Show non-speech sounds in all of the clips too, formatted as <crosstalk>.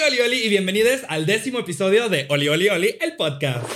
Oli, Oli, Oli y bienvenidos al décimo episodio de Oli, Oli, Oli, el podcast.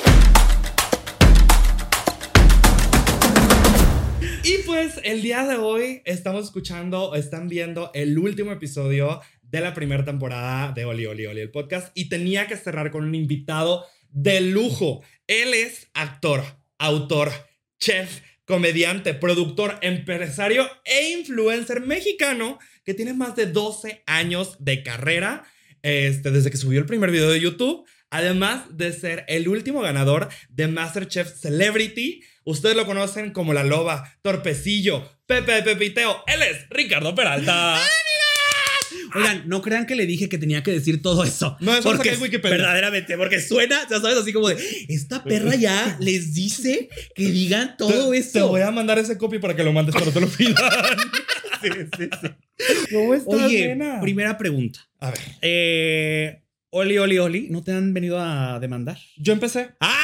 Y pues el día de hoy estamos escuchando, están viendo el último episodio de la primera temporada de Oli, Oli, Oli, el podcast. Y tenía que cerrar con un invitado de lujo. Él es actor, autor, chef, comediante, productor, empresario e influencer mexicano que tiene más de 12 años de carrera este, desde que subió el primer video de YouTube. Además de ser el último ganador de MasterChef Celebrity, ustedes lo conocen como la loba, torpecillo, Pepe de Pepiteo. Él es Ricardo Peralta. <laughs> Oigan, no crean que le dije que tenía que decir todo eso. No, eso porque en Wikipedia. verdaderamente, porque suena, ya sabes, así como de esta perra ya les dice que digan todo te, eso. Te voy a mandar ese copy para que lo mandes cuando te lo pidan. <laughs> Sí, sí, sí. ¿Cómo estás, Oye, nena? primera pregunta. A ver, Eh, Oli, Oli, Oli, ¿no te han venido a demandar? yo empecé. ¡Ah!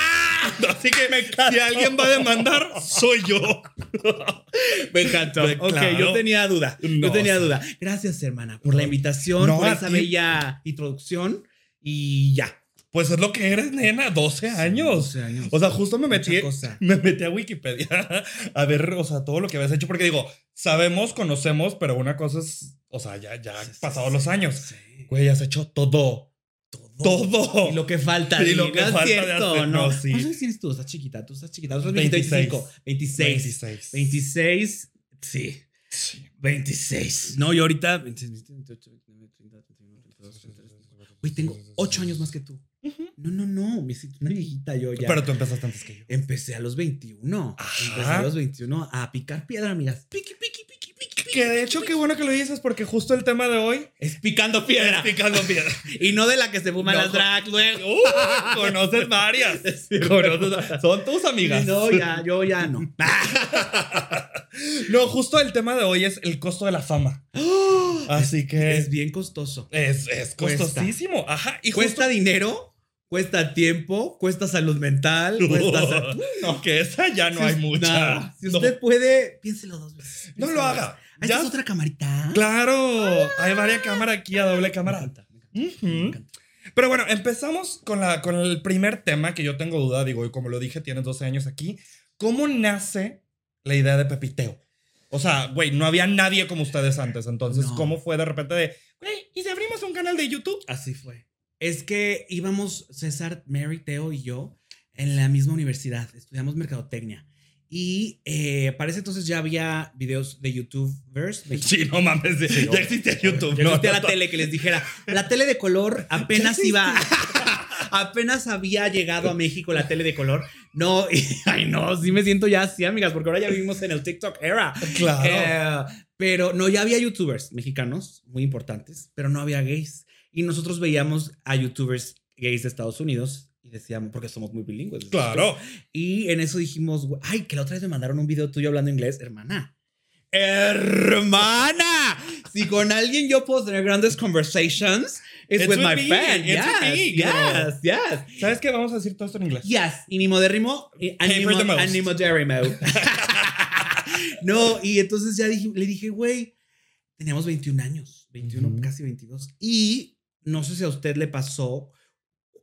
<laughs> Así que si alguien va a demandar, soy yo. <laughs> Me encantó. Pues, Ok, claro. yo tenía duda. No, yo tenía duda. Gracias, hermana, por la invitación, No, por esa bella introducción. Y ya. Pues es lo que eres, nena, 12 años. 12 años. O sea, justo me metí, <laughs> me metí a Wikipedia a ver, o sea, todo lo que habías hecho. Porque digo, sabemos, conocemos, pero una cosa es, o sea, ya, ya Sí, sí, pasados sí, los años. sí. Güey, has hecho todo. Todo. Todo. Y lo que falta. Y lo que ¿no es falta de cierto, hacer, no. no, sí. ¿Cuántos años tienes tú? Estás chiquita, tú estás chiquita. Tú estás 26. 25. 26. 26. 26. Sí. Sí. 26. No, yo ahorita. 26, 28, 29, 30, 31, 32, 33. Güey, tengo 8 años más que tú. No, no, no. Me siento una viejita yo ya. Pero tú empezaste antes que yo. Empecé a los 21. Ajá. Empecé a los 21 a picar piedra, mira. Piqui. piqui, Que de hecho, qué bueno que lo dices, porque justo el tema de hoy Es picando piedra. es picando piedra. <laughs> Y no de la que se fuman No, las drag luego. Uh, conoces varias. <laughs> Sí, Conoces- son tus amigas. No, ya, <laughs> yo ya no. No, justo el tema de hoy es el costo de la fama. <gasps> Así que Es bien costoso. es, es Cuesta. costosísimo. Ajá. Y Cuesta dinero, cuesta tiempo, cuesta salud mental, cuesta. sa- no, que esa ya no Si hay mucha. nada. Si No. usted puede, piénselo dos veces. No lo haga. Ya- es otra camarita. Claro, hay varias cámaras aquí a doble cámara. encanta, me encanta, Ujú. me encanta. Pero bueno, empezamos con, la, con el primer tema que yo tengo duda, digo, y como lo dije, tienes 12 años aquí. ¿Cómo nace la idea de Pepiteo? O sea, güey, no había nadie como ustedes antes, entonces, No. ¿cómo fue de repente de, güey, ¿y si abrimos un canal de YouTube? Así fue. Es que íbamos, César, Mary, Teo y yo, en la misma universidad. Estudiamos mercadotecnia. Y eh, para ese entonces ya había videos de YouTubers. <laughs> De Sí, no mames, Sí, ya existía YouTube. Ya no, existía no, la no. tele que les dijera. <laughs> La tele de color apenas iba. <laughs> apenas había llegado a México la tele de color. No, y- ay, no, sí me siento ya así, amigas, porque ahora ya vivimos en el TikTok era. Claro. Eh, pero no, ya había youtubers mexicanos muy importantes, pero no había gays. Y nosotros veíamos a youtubers gays de Estados Unidos y decíamos, porque somos muy bilingües. claro. Y en eso dijimos, "Güey, ay, que la otra vez me mandaron un video tuyo hablando inglés, hermana. Hermana, si con alguien yo puedo tener grandes conversations, it's, It's with, with my me, friend. it's with Yes, me, yes, yes. ¿Sabes qué? Vamos a decir todo esto en inglés. Yes, y ni most. animodérrimo. <laughs> no, y entonces ya dije- le dije, güey, teníamos 21 años, 21, Ujú. casi 22. Y no sé si a usted le pasó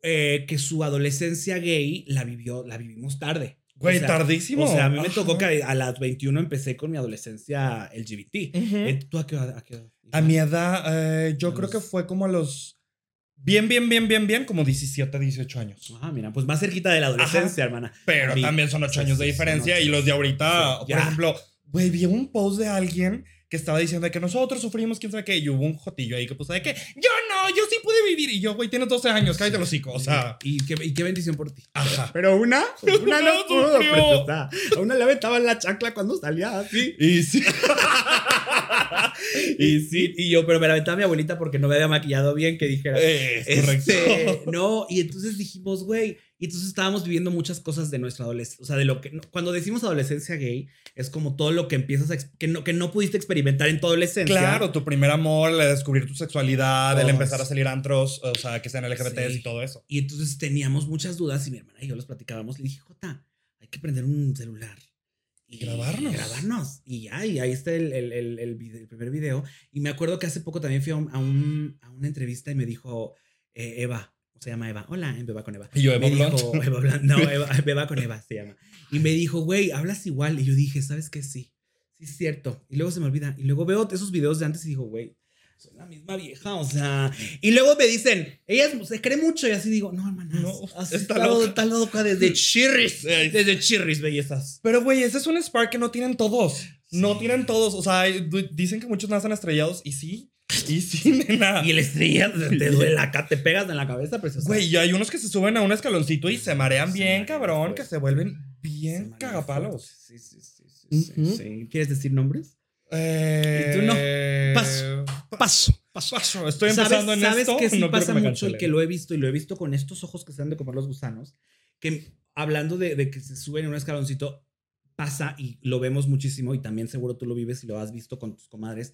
eh, que su adolescencia gay la vivió, la vivimos tarde. Güey, O sea, tardísimo. O sea, a mí me Ajá. tocó que a las 21 empecé con mi adolescencia LGBT. Eh, ¿Tú a qué edad? a qué edad? A mi edad, eh, yo A creo que fue como a los. Bien, bien, bien, bien, bien, como 17, 18 años. Ah, mira, pues más cerquita de la adolescencia, hermana. Pero mí- también son 8 sí, años de diferencia y los de ahorita, Sí, por ejemplo, güey, vi un post de alguien que estaba diciendo de que nosotros sufrimos quién sabe qué y hubo un jotillo ahí que puso de que yo no, yo sí pude vivir y yo, güey, tienes 12 años, cállate los hocico, o sea, Y qué, y qué bendición por ti. ajá. Pero una, <laughs> una no No pudo, pues, o sea, a una le aventaban la chancla cuando salía así. Y sí. <laughs> Y sí, y yo, pero me la aventaba mi abuelita porque no me había maquillado bien, que dijera. Es correcto. Este, no, y entonces dijimos, güey, y entonces estábamos viviendo muchas cosas de nuestra adolescencia, o sea, de lo que, cuando decimos adolescencia gay, es como todo lo que empiezas a, que no, que no pudiste experimentar en tu adolescencia. Claro, tu primer amor, el descubrir tu sexualidad, el empezar a salir antros, o sea, que sean LGBTs Sí. y todo eso. Y entonces teníamos muchas dudas y mi hermana y yo los platicábamos. Le dije, Jota, hay que prender un celular. Y grabarnos. grabarnos. Y ya, y ahí está el, el, el, primer video. Y me acuerdo que hace poco también fui a, un- a, un- a una entrevista y me dijo, eh, Eva, se llama Eva. Hola, Eva con Eva. Y yo, Eva me dijo, <laughs> Eva no, <laughs> Eva, Eva con Eva se llama. Y me dijo, güey, hablas igual. Y yo dije, ¿sabes qué? Sí, sí es cierto. Y luego se me olvida. Y luego veo esos videos de antes y digo, güey, soy la misma vieja, o sea. Y luego me dicen, ella se cree mucho. Y así digo, no, hermana, No, has está estado- loca. está loca desde <laughs> chirris. Desde chirris, bellezas. Pero, güey, ese es un spark que no tienen todos. No Sí. tienen todos. O sea, dicen que muchos nacen estrellados y sí. Y sí, nena. Y el estrella te duele acá, te pegas en la cabeza, preciosa. Güey, y hay unos que se suben a un escaloncito y se marean bien, cabrón, que se vuelven bien cagapalos. Sí, sí, sí. sí. ¿Quieres decir nombres? Eh, Y tú no. Paso. Paso, paso. Paso. Estoy ¿Sabes, empezando en sabes esto. que sí no pasa mucho y que lo he visto y lo he visto con estos ojos que se han de comer los gusanos? Que hablando de, de que se suben en un escaloncito, pasa y lo vemos muchísimo y también seguro tú lo vives y lo has visto con tus comadres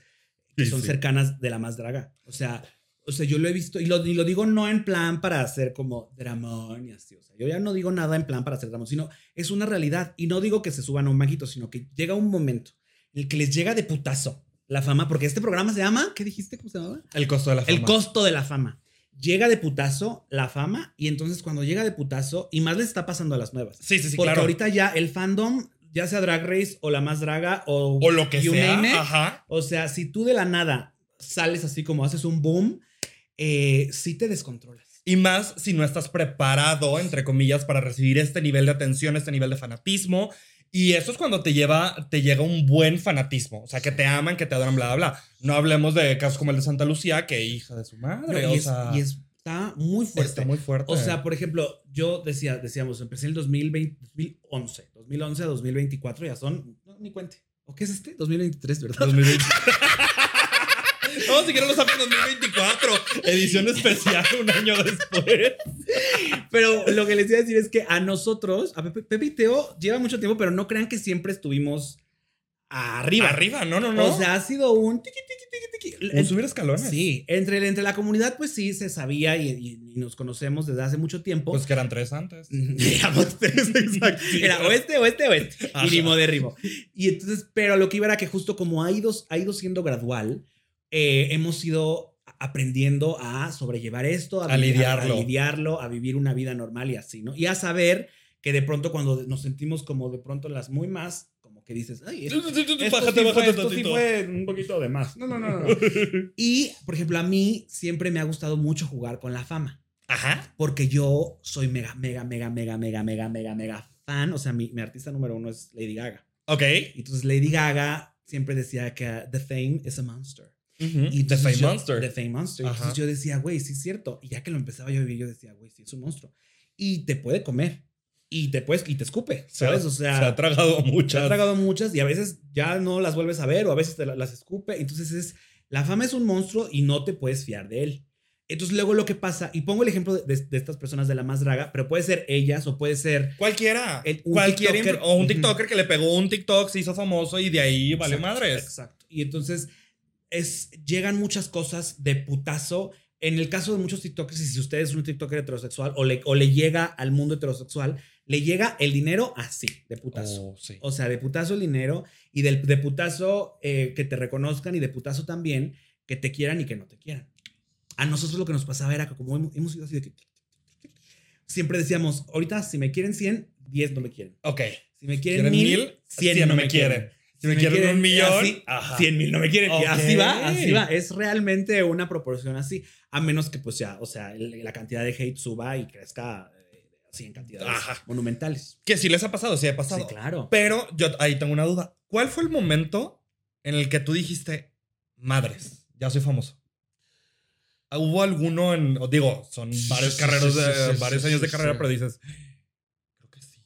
que Sí, son sí. cercanas de la más draga. O sea, o sea, yo lo he visto y lo, y lo digo no en plan para hacer como dramón y así. O sea, yo ya no digo nada en plan para hacer dramón, sino es una realidad. Y no digo que se suban a un maguito, sino que llega un momento en el que les llega de putazo la fama, porque este programa se llama, ¿qué dijiste? ¿Cómo se llamaba? El costo de la fama. El costo de la fama. Llega de putazo la fama y entonces cuando llega de putazo, y más les está pasando a las nuevas. Sí, sí, sí, porque claro. ahorita ya el fandom, ya sea Drag Race o la más draga o, o lo que you sea. name it, Ajá. o sea, si tú de la nada sales así como haces un boom, eh, sí te descontrolas. Y más si no estás preparado, entre comillas, para recibir este nivel de atención, este nivel de fanatismo. Y eso es cuando te lleva, te llega un buen fanatismo. O sea, que te aman, que te adoran, bla, bla, bla. No hablemos de casos como el de Santa Lucía, que hija de su No, madre. y, o es- sea, y es- está muy fuerte. está muy fuerte. O sea, por ejemplo, yo decía, decíamos, empecé el 2020, 2011, 2011 a 2024, ya son, no, ni cuente. ¿O qué es este? 2023, ¿verdad? 2020. No, <laughs> si quieren lo sacan en 2024. Edición especial un año después. Pero lo que les iba a decir es que a nosotros, a Pepe, Pepe y Teo lleva mucho tiempo, pero no crean que siempre estuvimos arriba. Arriba, no, no, no. O sea, ha sido un tiqui, tiqui, tiqui, tiqui. un subir escalones. Sí, entre, entre la comunidad, pues sí, se sabía y, y- y nos conocemos desde hace mucho tiempo. Pues que eran tres antes. <laughs> Éramos tres, <laughs> exacto. Era oeste, oeste, oeste. <laughs> Ajá. Y rimo de rimo. Y entonces, pero lo que iba era que justo como ha ido, ha ido siendo gradual, eh, hemos ido aprendiendo a sobrellevar esto, A vivir- lidiarlo. a lidiarlo, a vivir una vida normal y así, ¿no? Y a saber que de pronto cuando nos sentimos como de pronto las muy más, como que dices, ay, esto, esto sí Bájate, fue- esto sí fue un poquito de más. No, no, no, no. <laughs> y, por ejemplo, a mí siempre me ha gustado mucho jugar con la fama Ajá. porque yo soy mega, mega, mega, mega, mega, mega, mega, mega fan. O sea, mi, mi artista número uno es Lady Gaga. Ok. Y entonces Lady Gaga siempre decía que uh, The Fame is a monster. Y The Fame yo- Monster. The Fame Monster. Ajá. Entonces yo decía, güey, sí es cierto. Y ya que lo empezaba yo a vivir, yo decía, güey, sí es un monstruo. Y te puede comer. Y te, puedes, y te escupe, Se ha- ¿sabes? O sea, se ha tragado se ha muchas. tragado muchas y a veces ya no las vuelves a ver o a veces te la- las escupe. Entonces es, la fama es un monstruo y no te puedes fiar de él. Entonces luego lo que pasa, y pongo el ejemplo de, de- de estas personas de la más draga, pero puede ser ellas o puede ser... Cualquiera. El- un Cualquier TikToker. o un. TikToker que le pegó un TikTok, se hizo famoso y de ahí vale Exacto, madres. Exacto. Y entonces es, llegan muchas cosas de putazo. En el caso de muchos TikTokers, y si usted es un TikToker heterosexual o le, o le llega al mundo heterosexual, le llega el dinero así, de putazo. Oh, sí. O sea, de putazo el dinero y del, de putazo eh, que te reconozcan y de putazo también que te quieran y que no te quieran. A nosotros lo que nos pasaba era que como hemos, hemos ido así de que... Siempre decíamos, ahorita si me quieren 100, 10 no me quieren. Ok. Si me quieren, ¿Quieren mil, mil? 100 no me quieren. Si me quieren un millón, así, ajá. 100 mil no me quieren. Y Ok. así va, así va. Es realmente una proporción así. A menos que, pues ya, o sea, la cantidad de hate suba y crezca así en cantidades Ajá. monumentales. Que sí les ha pasado, sí ha pasado. Sí, claro. Pero yo ahí tengo una duda. ¿Cuál fue el momento en el que tú dijiste, madres, ya soy famoso? ¿Hubo alguno en, o digo, son varios sí, de, varios años de carrera, pero dices, creo que sí.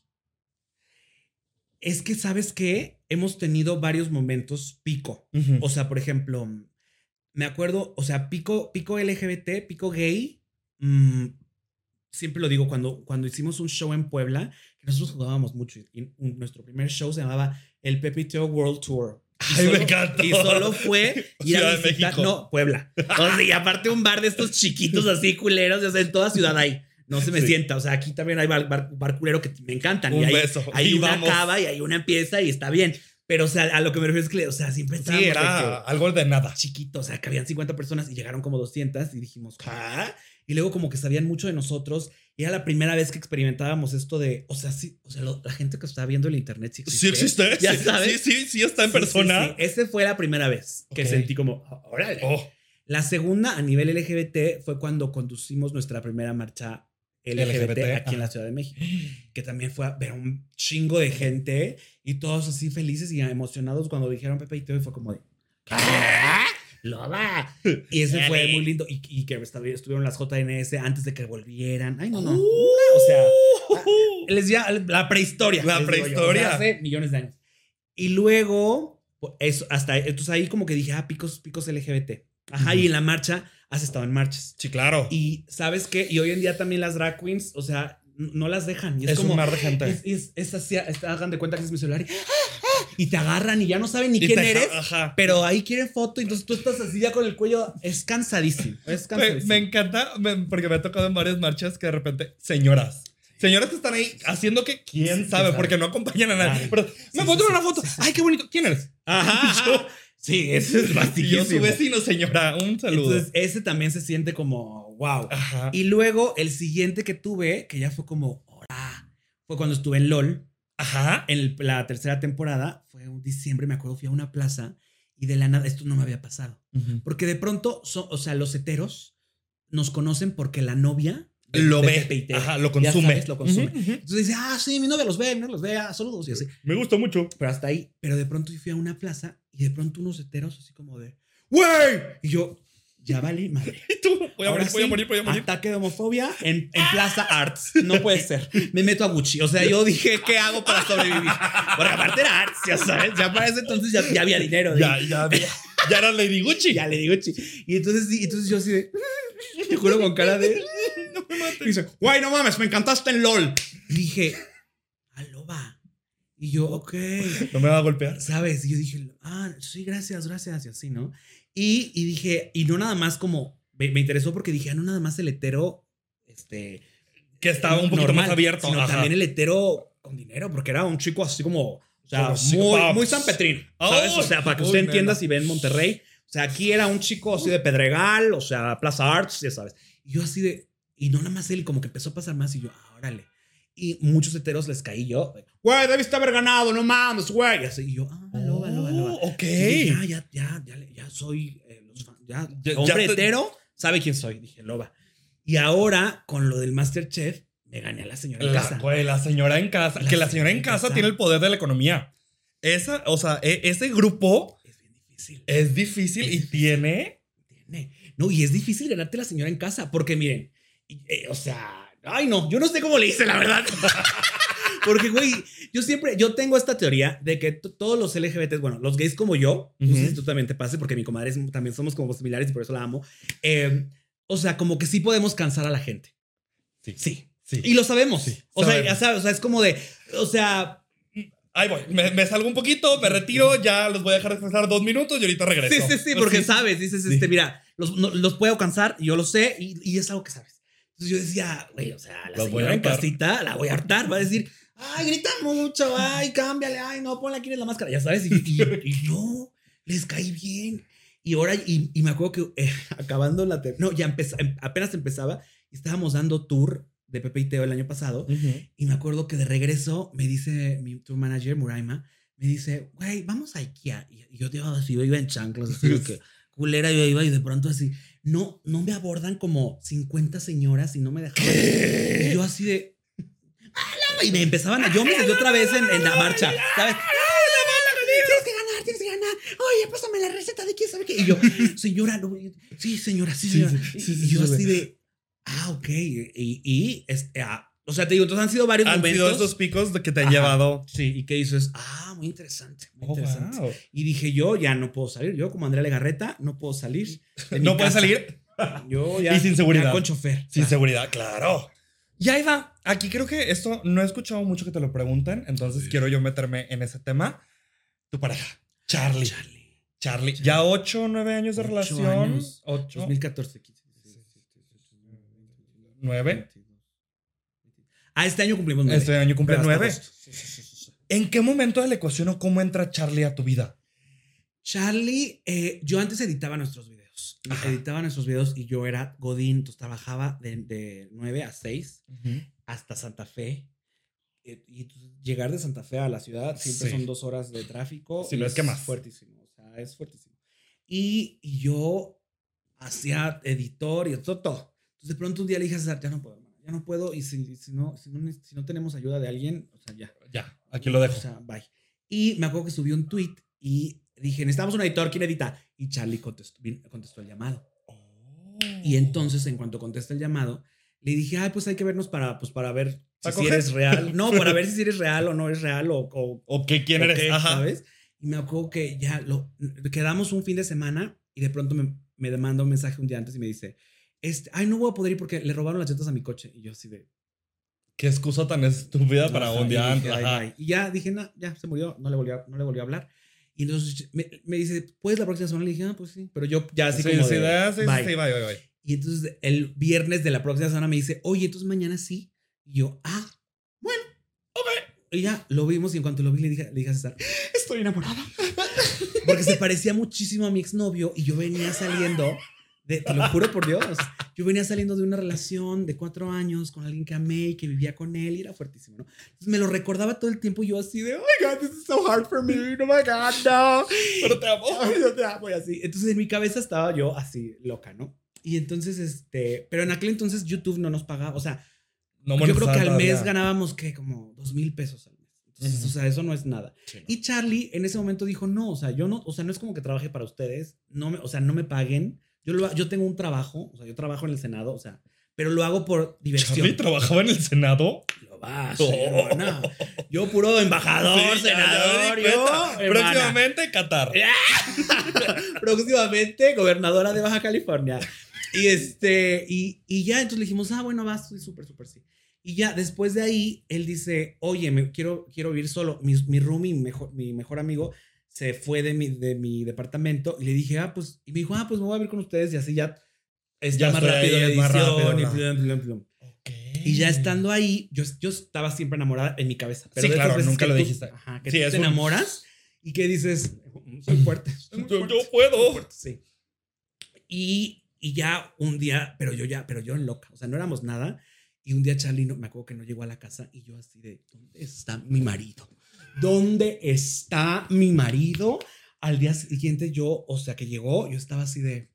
Es que, ¿sabes qué? Hemos tenido varios momentos pico. O sea, por ejemplo, me acuerdo, o sea, pico, pico LGBT, pico gay. mm, siempre lo digo, cuando, cuando hicimos un show en Puebla, que nosotros jugábamos mucho, y nuestro primer show se llamaba el Pepiteo World Tour. Y Ay, me solo- encantó. Y solo fue <laughs> ir Ciudad a de visitar, México. no, Puebla. <laughs> O sea, y aparte un bar de estos chiquitos así culeros, o sea, en toda ciudad hay. No se me Sí. sienta, o sea, aquí también hay bar, bar- bar culero que me encantan. Un y hay, beso. hay Y una vamos. acaba y hay una empieza y está bien. Pero, o sea, a lo que me refiero es que, o sea, siempre Sí, estábamos de era que algo de nada. chiquito, o sea, que habían 50 personas y llegaron como 200 y dijimos, ¿ah? Y luego como que sabían mucho de nosotros y era la primera vez que experimentábamos esto de, o sea, sí, o sea, lo- la gente que está viendo el internet sí existe. Sí existe. Ya sí, sabes. Sí, sí, sí está en Sí, persona. sí. Esa fue la primera vez que Ok. sentí como, órale. Oh, La segunda a nivel LGBT fue cuando conducimos nuestra primera marcha LGBT, LGBT, aquí en la. Ciudad de México, que también fue a ver un chingo de gente y todos así felices y emocionados cuando dijeron Pepe y Teo y fue como de ¿Qué? ¡Loba! Y ese fue muy lindo y, y que estuvieron las JNS antes de que volvieran. Ay, no, no. Uh. o sea, les ya la prehistoria. La yo, prehistoria. o sea, hace millones de años. Y luego, eso, hasta entonces ahí como que dije, ah, picos, picos LGBT. Ajá, Ujú. y en la marcha has estado en marchas. Sí, claro. Y sabes qué, y hoy en día también las drag queens, o sea, no las dejan. Y es, es como, un mar de gente. es, es, es así, hagan de cuenta que es mi celular y, y te agarran y ya no saben ni Y quién te- eres. Ajá. Pero ahí quieren foto, entonces tú estás así ya con el cuello. Es cansadísimo. Es cansadísimo. me encanta porque me ha tocado en varias marchas que de repente, señoras. Señoras que están ahí haciendo que quién sabe, porque no acompañan a nadie. Pero, me sí, una foto. sí. Ay, qué bonito. ¿Quién eres? Ajá. <laughs> Yo- sí, <laughs> eso es Y yo, su vecino, señora. Un saludo. Entonces, ese también se siente como wow. Ajá. Y luego, el siguiente que tuve, que ya fue como, ¡hora! Fue cuando estuve en LOL, Ajá. en el- la tercera temporada. Fue un diciembre, me acuerdo, fui a una plaza y de la nada, esto no me había pasado. Porque de pronto, son, o sea, los heteros nos conocen porque la novia Lo ve. Ajá, lo consume. sabes, lo consume. Ujú, ujú. Entonces dice, ah, sí, mi novia los ve, mi novia los ve, ah, saludos y así. Me gusta mucho. Pero hasta ahí. Pero de pronto yo fui a una plaza y de pronto unos heteros así como de, ¡Güey! Y yo, ya vale madre. ¿Y <laughs> tú? Voy a Ahora morir, voy a sí, morir, voy a morir. Ataque de homofobia en, en Plaza <laughs> Arts. No puede ser. Me meto a Gucci. O sea, yo dije, ¿qué hago para sobrevivir? Porque aparte era Arts, ya sabes. Ya para ese entonces ya, ya había dinero. Ya, ya, ya. Ya era Lady Gucci. Ya digo Gucci. Y entonces, sí, entonces yo así de. <laughs> Te juro con cara de. No me mates. Y dice, guay, no mames, me encantaste en LOL. Y dije, aloba. Y yo, ok. <laughs> No me va a golpear. ¿Sabes? Y yo dije, ah, sí, gracias, gracias, y así, ¿no? Y, y dije, y no nada más como, me, me interesó porque dije, ah, no nada más el hetero, este... Que estaba un poquito normal, más abierto. Sino Ajá. también el hetero con dinero, porque era un chico así como, o sea, muy, muy San Petrino, ¿sabes? Ay, o sea, para que usted entienda nena. si ve en Monterrey, o sea, aquí era un chico así de Pedregal, o sea, Plaza Arts, ya sabes. Y yo así de, y no nada más él, como que empezó a pasar más y yo, ah, órale. Y muchos heteros les caí yo, güey, debiste haber ganado, no mames, güey. Y así, yo, ah, loba, loba, loba. Oh, ok. Dije, ya, ya, ya, le- ya soy eh, los ya, Ya- hombre ya te- hetero, sabe quién soy. Dije, loba. Y ahora, con lo del Masterchef, me gané a la señora en La, casa. güey, la señora en casa. La que la señora en casa, casa. tiene el poder de la economía. Esa, o sea, e- ese grupo Es bien difícil. es difícil Es y difícil. tiene. Tiene. No, y es difícil ganarte a la señora en casa, porque miren, y, eh, o sea, ay no, yo no sé cómo le hice, la verdad. <laughs> porque, güey, yo siempre, yo tengo esta teoría de que todos los LGBTs, bueno, los gays como yo, no sé si tú también te pase, porque mi comadre es- también somos como similares y por eso la amo. eh, o sea, como que sí podemos cansar a la gente. Sí. Sí. Sí. Y lo sabemos. Sí, o sea, ya sabes, o sea, es como de, o sea, Ahí voy. Me, me salgo un poquito, me retiro, ya los voy a dejar descansar dos minutos y ahorita regreso. Sí, sí, sí, porque Sí. sabes, dices, este, mira, los, no- los puedo cansar, yo lo sé, y, y es algo que sabes. Entonces yo decía, güey, o sea, la a señora en casita la voy a hartar, va a decir, ay, grita mucho, ay, cámbiale, ay, no, ponle aquí en la máscara, ya sabes, y, y- y no, les caí bien. Y ahora, y, y me acuerdo que eh, <laughs> acabando la, te- no, ya empezó, em- apenas empezaba, estábamos dando tour de Pepe y Teo el año pasado, y me acuerdo que de regreso me dice mi tour manager, Muraima, me dice, güey, vamos a IKEA. Y yo, así, yo iba en chanclas, así <laughs> que culera yo iba y de pronto así, no, no me abordan como 50 señoras y no me dejaban. Y yo así de... Y me empezaban a... Yo me sentí otra vez en, en la marcha, ¿sabes? Tienes que ganar, tienes que ganar. Oye, pásame la receta de quién sabe qué. Y yo, señora, no, sí, señora, sí, señora. sí, sí, y sí, yo sí, así sí. de, ah, ok. Y, y este, ah, o sea, te digo, entonces han sido varios Han momentos. sido esos picos de que te han Ajá. llevado. Sí, y que dices, ah, muy interesante, muy Oh, interesante. wow. Y dije, yo ya no puedo salir. Yo, como Andrea Legarreta, no puedo salir. <laughs> No puedes salir Yo ya. Y sin seguridad. ya con chofer. sin Claro. seguridad, claro. Y ahí va. Aquí creo que esto no he escuchado mucho que te lo pregunten, entonces quiero yo meterme en ese tema. Tu pareja, Charlie. Charlie. Charlie, ya ocho o nueve años de Ocho relación. años. Ocho, 2014, 15. nueve. Ah, este año cumplimos nueve. Este año cumple nueve. Sí, sí, sí. ¿En qué momento de la ecuación o cómo entra Charlie a tu vida? Charlie, eh, yo antes editaba nuestros videos. Ajá. editaba nuestros videos y yo era Godín, entonces trabajaba de, de 9 a 6 Ujú. hasta Santa Fe. Eh, Y llegar de Santa Fe a la ciudad siempre son dos horas de tráfico. Sí, y no es que más. fuertísimo, o sea, es fuertísimo. Y, y yo hacía editor y todo, todo. Entonces de pronto un día le dije a César, ya no puedo, ya no puedo y si, si, no, si, no, ne- si no tenemos ayuda de alguien, o sea, ya. Ya, aquí lo dejo. O sea, bye. Y me acuerdo que subió un tweet y dije, necesitamos un editor, ¿quién edita? Y Charlie contestó, contestó el llamado. Y entonces, en cuanto contesta el llamado, le dije, ay, pues hay que vernos para, pues, para ver si, ¿Para si eres real. No, para ver si eres real o no eres real o, o, ¿O qué? ¿Quién o eres? qué, Ajá. ¿sabes? Y me acuerdo que ya lo quedamos un fin de semana y de pronto me, me manda un mensaje un día antes y me dice, este, ay, no voy a poder ir porque le robaron las llantas a mi coche. Y yo así de... Qué excusa tan estúpida para un día antes. Y ya dije, no, ya se murió, no le volví a, no le volví a hablar. Y entonces me, me dice, ¿puedes la próxima semana? Le dije, ah, pues sí. Pero yo ya así sí, como sí, de, sí, sí, bye. sí, bye, bye, bye. Y entonces el viernes de la próxima semana me dice, oye, entonces mañana sí. Y yo, ah, bueno, ok. Y ya lo vimos y en cuanto lo vi le dije, le dije a César, estoy enamorada. <laughs> Porque se parecía muchísimo a mi exnovio y yo venía saliendo, de, te lo juro por Dios, yo venía saliendo de una relación de cuatro años con alguien que amé y que vivía con él y era fuertísimo, ¿no? Entonces me lo recordaba todo el tiempo y yo así de, oh my God, this is so hard for me, oh my God, no. Pero te amo. Yo te amo y así. Entonces en mi cabeza estaba yo así loca, ¿no? Y entonces, este, pero en aquel entonces YouTube no nos pagaba, o sea, No yo creo que al mes ganábamos que como dos mil pesos al mes. Entonces, Ujú. o sea, eso no es nada. Sí, no. Y Charlie en ese momento dijo, no, o sea, yo no, o sea, no es como que trabaje para ustedes, no me, o sea, no me paguen. Yo, lo, yo tengo un trabajo, o sea, yo trabajo en el Senado, o sea, pero lo hago por diversión. ¿Charlie trabajaba en el Senado? Lo vas, Oh. hermana. Yo puro embajador, Sí, senador, yo. Próximamente Qatar. <laughs> próximamente gobernadora de Baja California. Y este, y, y ya, entonces le dijimos, ah, bueno, vas, súper, súper, sí. Y ya, después de ahí, él dice, oye, me quiero, quiero vivir solo. Mi, mi roomie, mi mejor, mi mejor amigo, se fue de mi, de mi departamento y le dije, ah, pues, y me dijo, ah, pues me voy a vivir con ustedes y así ya es Ya más rápido ahí, es más rápido, y ¿no? plum, plum, plum. Ok. Y ya estando ahí, yo, yo estaba siempre enamorada en mi cabeza. Sí, de esas claro, nunca lo tú- dijiste. Ajá, que Sí, tú te un- enamoras y que dices, soy fuerte. <laughs> soy muy Yo, fuerte". yo puedo. fuerte, sí. Y, y ya un día, pero yo ya, pero yo en loca, o sea, no éramos nada. Y un día Charlie, no, me acuerdo que no llegó a la casa y yo así de, ¿dónde está mi marido? ¿Dónde está mi marido? Al día siguiente yo, o sea, que llegó, yo estaba así de,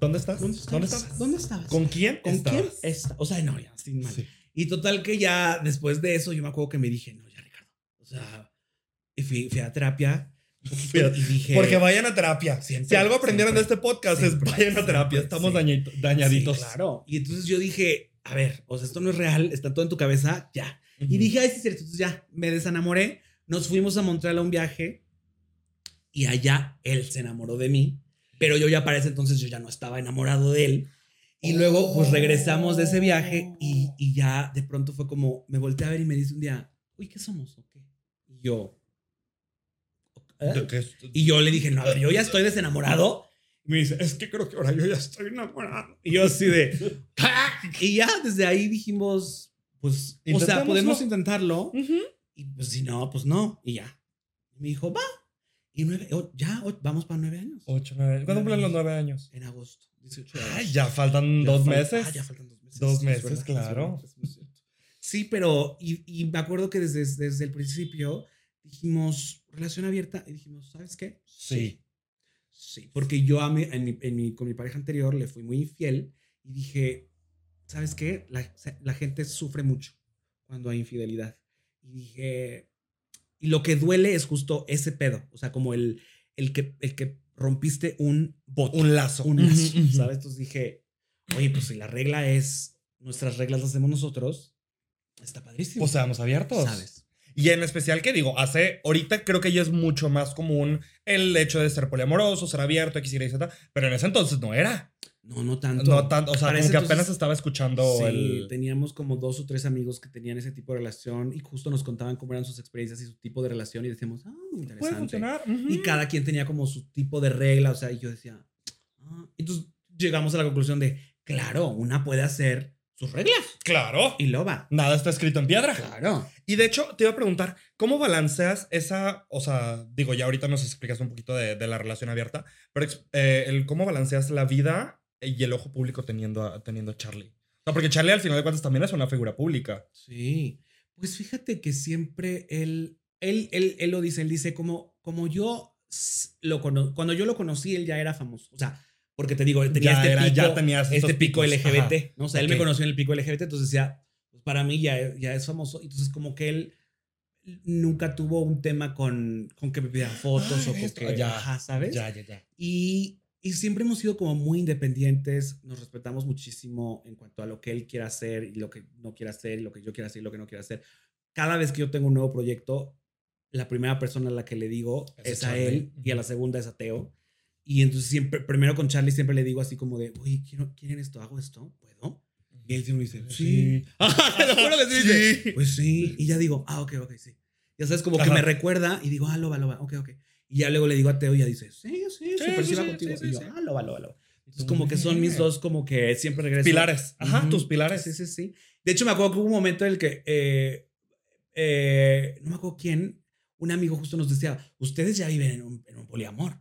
¿Dónde estás? ¿dónde estabas? ¿Dónde estabas? ¿Dónde estabas? ¿Con quién? ¿Con quién estabas? está? O sea, no, ya, sin mal. Sí. Y total que ya después de eso, yo me acuerdo que me dije, no, ya, Ricardo. O sea, y fui, fui a terapia. Pero, y dije, Porque vayan a terapia. Siempre, si algo aprendieron siempre, de este podcast siempre, es vayan a terapia. Estamos sí. dañi- dañaditos. Sí, claro. Y entonces yo dije, a ver, o sea, esto no es real, está todo en tu cabeza, ya. Ujú. Y dije, ay, sí, cierto. Entonces ya me desenamoré. Nos fuimos a Montreal a un viaje y allá él se enamoró de mí, pero yo ya para ese entonces yo ya no estaba enamorado de él. Y luego pues regresamos de ese viaje y, y ya de pronto fue como, me volteé a ver y me dice un día, uy, ¿qué somos? ¿O qué? Y yo, ¿eh? Y yo le dije, no, a ver, yo ya estoy desenamorado. Y me dice, es que creo que ahora yo ya estoy enamorado. Y yo así de, "Ah". y ya desde ahí dijimos, pues, o sea, podemos intentarlo. Ujú. Y pues si no, pues no. Y ya. Y me dijo, va. Y nueve, o- ya, o- vamos para nueve años. Ocho, nueve. ¿Cuándo cumplen los nueve años? En agosto. 18 de Ay, ya faltan Ya dos fal- meses. Ah, ya faltan dos meses. Dos Es meses, verdad, claro. Sí, pero, y, y me acuerdo que desde, desde el principio dijimos, relación abierta, y dijimos, ¿sabes qué? Sí. Sí, porque yo a mi- en mi- en mi- con mi pareja anterior le fui muy infiel y dije, ¿sabes qué? La, la gente sufre mucho cuando hay infidelidad. Y dije, y lo que duele es justo ese pedo, o sea, como el, el, que, el que rompiste un voto, Un lazo. un lazo, Ujú, ujú. ¿sabes? Entonces dije, oye, pues si la regla es, nuestras reglas las hacemos nosotros, está padrísimo. Pues seamos abiertos. ¿sabes? Y en especial que digo, hace, ahorita creo que ya es mucho más común el hecho de ser poliamoroso, ser abierto, X, Y, Z, pero en ese entonces no era. No, no tanto. No tanto, o sea, como que apenas estaba escuchando Sí, el... teníamos como dos o tres amigos que tenían ese tipo de relación y justo nos contaban cómo eran sus experiencias y su tipo de relación y decíamos, ah, muy Puede interesante. funcionar. Y cada quien tenía como su tipo de regla, o sea, y yo decía, ah. entonces llegamos a la conclusión de, claro, una puede hacer sus reglas. Claro. Y lo va. Nada está escrito en piedra. Claro. Y de hecho, te iba a preguntar, ¿cómo balanceas esa, o sea, digo, ya ahorita nos explicas un poquito de, de la relación abierta, pero eh, el cómo balanceas la vida y el ojo público teniendo a, teniendo a Charlie? O sea, porque Charlie al final de cuentas también es una figura pública. Sí. Pues fíjate que siempre él, él, él, él lo dice, él dice, como, como yo lo cono cuando yo lo conocí, él ya era famoso. O sea, porque te digo, tenía Ya este era- pico, ya tenías este pico picos. LGBT, Ajá. ¿no? O sea, él me conoció en el pico LGBT, entonces ya, pues para mí ya, ya es famoso. Entonces como que él nunca tuvo un tema con, con que me pidiera fotos Ah, o con esto, que, ya, ajá, ¿sabes? Ya, ya, ya. Y, y siempre hemos sido como muy independientes, nos respetamos muchísimo en cuanto a lo que él quiera hacer y lo que no quiera hacer y lo que yo quiera hacer y lo que no quiera hacer. Cada vez que yo tengo un nuevo proyecto, la primera persona a la que le digo Es es, a él y a la segunda es a Teo. Y entonces siempre, primero con Charlie siempre le digo así como de, oye, quiero, ¿quieren esto? ¿Hago esto? ¿Puedo? Y él siempre dice, sí. <laughs> Te lo juro que sí. dice, Sí. Pues sí. Y ya digo, ah, ok, ok, sí. Ya sabes, como que Ajá. me recuerda y digo, ah, lo va, lo va, ok, ok. Y ya luego le digo a Teo y ya dice, sí, sí, Sí, sí, sí, contigo. sí, y yo, sí. ah, lo va, lo va, lo va. Entonces, como que son mis dos, como que siempre regreso. Pilares. Ajá, Ujú. tus pilares. Sí, sí, sí. De hecho, me acuerdo que hubo un momento en el que, eh, eh, no me acuerdo quién, un amigo justo nos decía, ustedes ya viven en un, en un poliamor.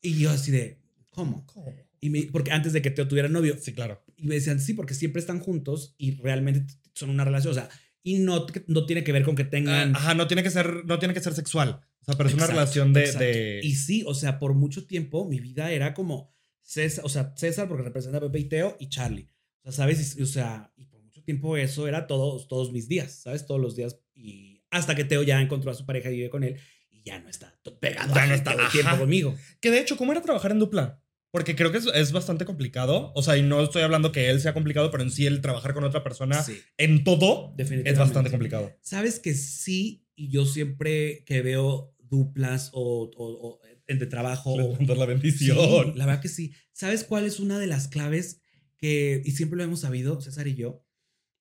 Y yo así de, ¿cómo? ¿Cómo? Y me- porque antes de que Teo tuviera novio, Sí, claro. y me decían, sí, porque siempre están juntos y realmente son una relación, o sea, y no, no tiene que ver con que tengan... Ah, Ajá, no tiene que ser, no tiene que ser sexual. O sea, pero es una relación de, Y sí, o sea, por mucho tiempo mi vida era como César, o sea, César porque representa a Pepe y Teo y Charlie. O sea, ¿sabes? Y- o sea, y por mucho tiempo eso era todos, todos mis días, ¿sabes? Todos los días. Y hasta que Teo ya encontró a su pareja y vive con él y ya no está pegado Ya <laughs> no está, todo el tiempo conmigo. Que de hecho, ¿cómo era trabajar en dupla? Porque creo que es, es bastante complicado. O sea, y no estoy hablando que él sea complicado, pero en sí el trabajar con otra persona Sí, en todo es bastante complicado. Sabes que sí, y yo siempre que veo duplas o, o, o entre trabajo Les o, la Sí, bendición. la verdad que sí. ¿Sabes cuál es una de las claves que, y siempre lo hemos sabido, César y yo,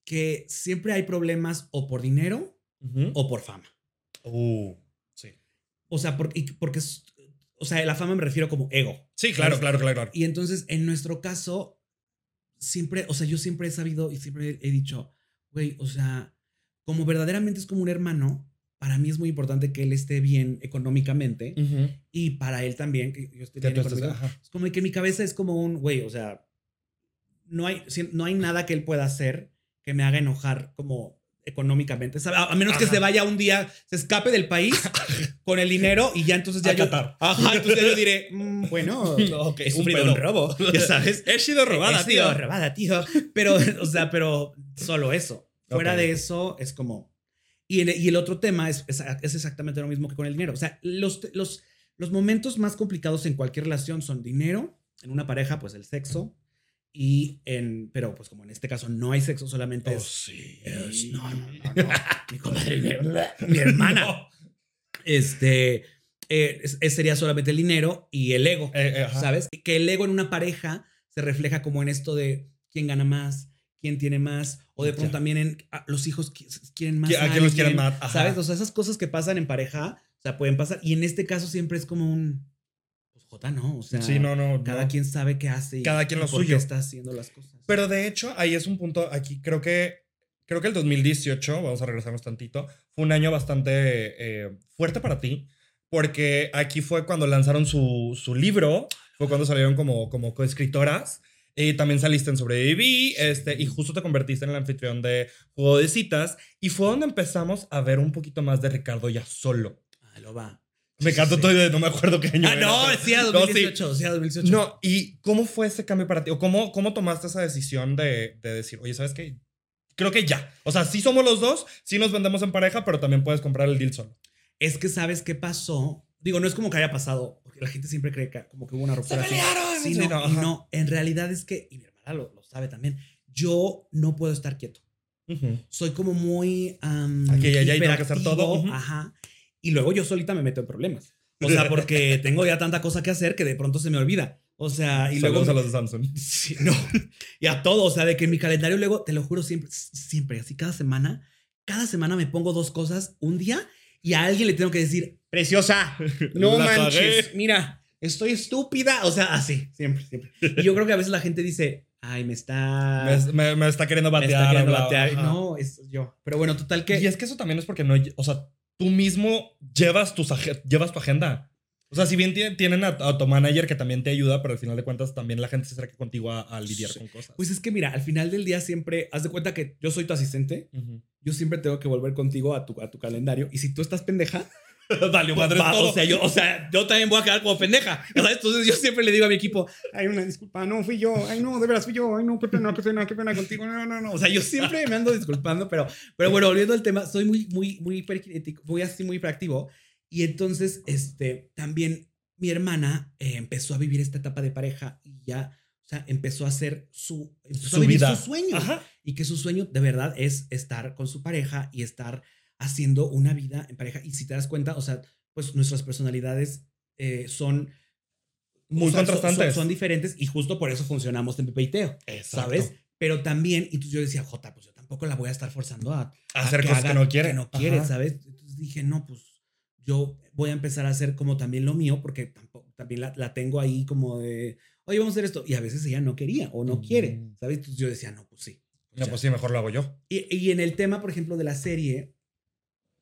que siempre hay problemas o por dinero o por fama? Uh, sí. O sea, porque, y porque o sea, la fama me refiero como ego. Sí, claro, claro, claro, claro. Y entonces, en nuestro caso, siempre, o sea, yo siempre he sabido y siempre he dicho, güey, o sea, como verdaderamente es como un hermano, para mí es muy importante que él esté bien económicamente Ujú. y para él también, que yo esté Que bien. Es como que mi cabeza es como un, güey, o sea, no hay, no hay nada que él pueda hacer que me haga enojar como económicamente. A, a menos que Ajá. se vaya un día, se escape del país <laughs> con el dinero y ya entonces ya A yo... Qatar. Ajá, entonces ya yo diré, "Mm, bueno, <laughs> Ok, he un sufrido un robo, <laughs> ya sabes. He sido robada, He sido tío. robada, tío. Pero, o sea, pero solo eso. Fuera Ok. de eso es como... Y el, y el otro tema es, es, es exactamente lo mismo que con el dinero. O sea, los, los, los momentos más complicados en cualquier relación son dinero, en una pareja, pues el sexo, y en... Pero pues como en este caso no hay sexo, solamente Oh, es... sí. es- no, no, no, <laughs> no. mi comadre, mi, mi hermana. <laughs> Este... eh, es- sería solamente el dinero y el ego. Eh, eh. ¿sabes? Que el ego en una pareja se refleja como en esto de quién gana más, quién tiene más, o de pronto Ya. también en ah, los hijos qui- quieren más. ¿A quién los quieren más? Ajá. ¿Sabes? O sea, esas cosas que pasan en pareja, o sea, pueden pasar. Y en este caso siempre es como un. Pues Jota, no. O sea, sí, no, no. cada no. quien sabe qué hace y Cada quien lo suyo. está haciendo las cosas. Pero de hecho, ahí es un punto, aquí creo que, creo que el 2018, vamos a regresarnos tantito, fue un año bastante eh, fuerte para ti, porque aquí fue cuando lanzaron su, su libro, fue cuando salieron como, como coescritoras, y también saliste en Sobreviví, este, y justo te convertiste en el anfitrión de Juego de Citas, y fue donde empezamos a ver un poquito más de Ricardo ya solo. Ah, lo va. Me canto Sí. todo de no me acuerdo qué año Ah, era, no, sí, a No, sí. 2018. sí, a 2018. No, ¿y cómo fue ese cambio para ti? ¿O cómo, cómo tomaste esa decisión de, de decir, oye, ¿sabes qué? Creo que ya. O sea, sí somos los dos, sí nos vendemos en pareja, pero también puedes comprar el deal solo. Es que sabes qué pasó. Digo, no es como que haya pasado, porque la gente siempre cree que como que hubo una ruptura. así. Sí, Sí, no, no, y no, en realidad es que, y mi hermana lo, lo sabe también, yo no puedo estar quieto. Ujú. Soy como muy... um, Aquí y allá y tengo que hacer todo, ujú. Ajá. Y luego yo solita me meto en problemas. O sea, <laughs> porque tengo ya tanta cosa que hacer que de pronto se me olvida. O sea, y luego... Saludos a los de Samsung. Sí, no. Y a todo, o sea, de que en mi calendario luego, te lo juro, siempre, siempre, así cada semana, cada semana me pongo dos cosas un día y a alguien le tengo que decir, preciosa, <laughs> no La manches, cagué. mira, estoy estúpida, o sea, así, siempre, siempre. Y yo creo que a veces la gente dice, ay, me está. Me, me- me está queriendo me batear. está queriendo bla, batear. No, es yo. Pero bueno, total que. Y es que eso también es porque no, o sea, tú mismo llevas, tus llevas tu agenda. O sea, si bien tie- tienen a, a tu manager que también te ayuda, pero al final de cuentas también la gente se acerca contigo a, a lidiar Sí. con cosas. Pues es que mira, al final del día siempre, haz de cuenta que yo soy tu asistente, Ujú. yo siempre tengo que volver contigo a tu, a tu calendario. Y si tú estás pendeja, <laughs> Dale, madre, va, todo. o, sea, yo, o sea, yo también voy a quedar como pendeja. <laughs> Entonces yo siempre le digo a mi equipo, ay, una disculpa, no, fui yo, ay, no, de veras fui yo, ay, no, qué pena, qué pena, qué pena contigo, no, no, no. O sea, yo siempre me ando disculpando, pero, pero bueno, volviendo al tema, soy muy, muy, muy muy así, muy hiperactivo. Y entonces, este, también mi hermana eh, empezó a vivir esta etapa de pareja y ya, o sea, empezó a hacer su, a su vivir vida. su sueño Ajá. y que su sueño de verdad es estar con su pareja y estar haciendo una vida en pareja. Y si te das cuenta, o sea, pues nuestras personalidades eh, son Muy o sea, son- contrastantes. Son, son diferentes y justo por eso funcionamos en Pepe y Teo, ¿sabes? Pero también, y entonces yo decía, Jota, pues yo tampoco la voy a estar forzando a, A hacer que cosas que no quiere. Que no quiere, Ajá. ¿sabes? Entonces dije, no, pues yo voy a empezar a hacer como también lo mío, porque tampoco, también la, la tengo ahí como de, oye, vamos a hacer esto. Y a veces ella no quería o no quiere, Mm. ¿sabes? Entonces yo decía, no, pues sí. No, pues sí, mejor lo hago yo. y, y en el tema, por ejemplo, de la serie,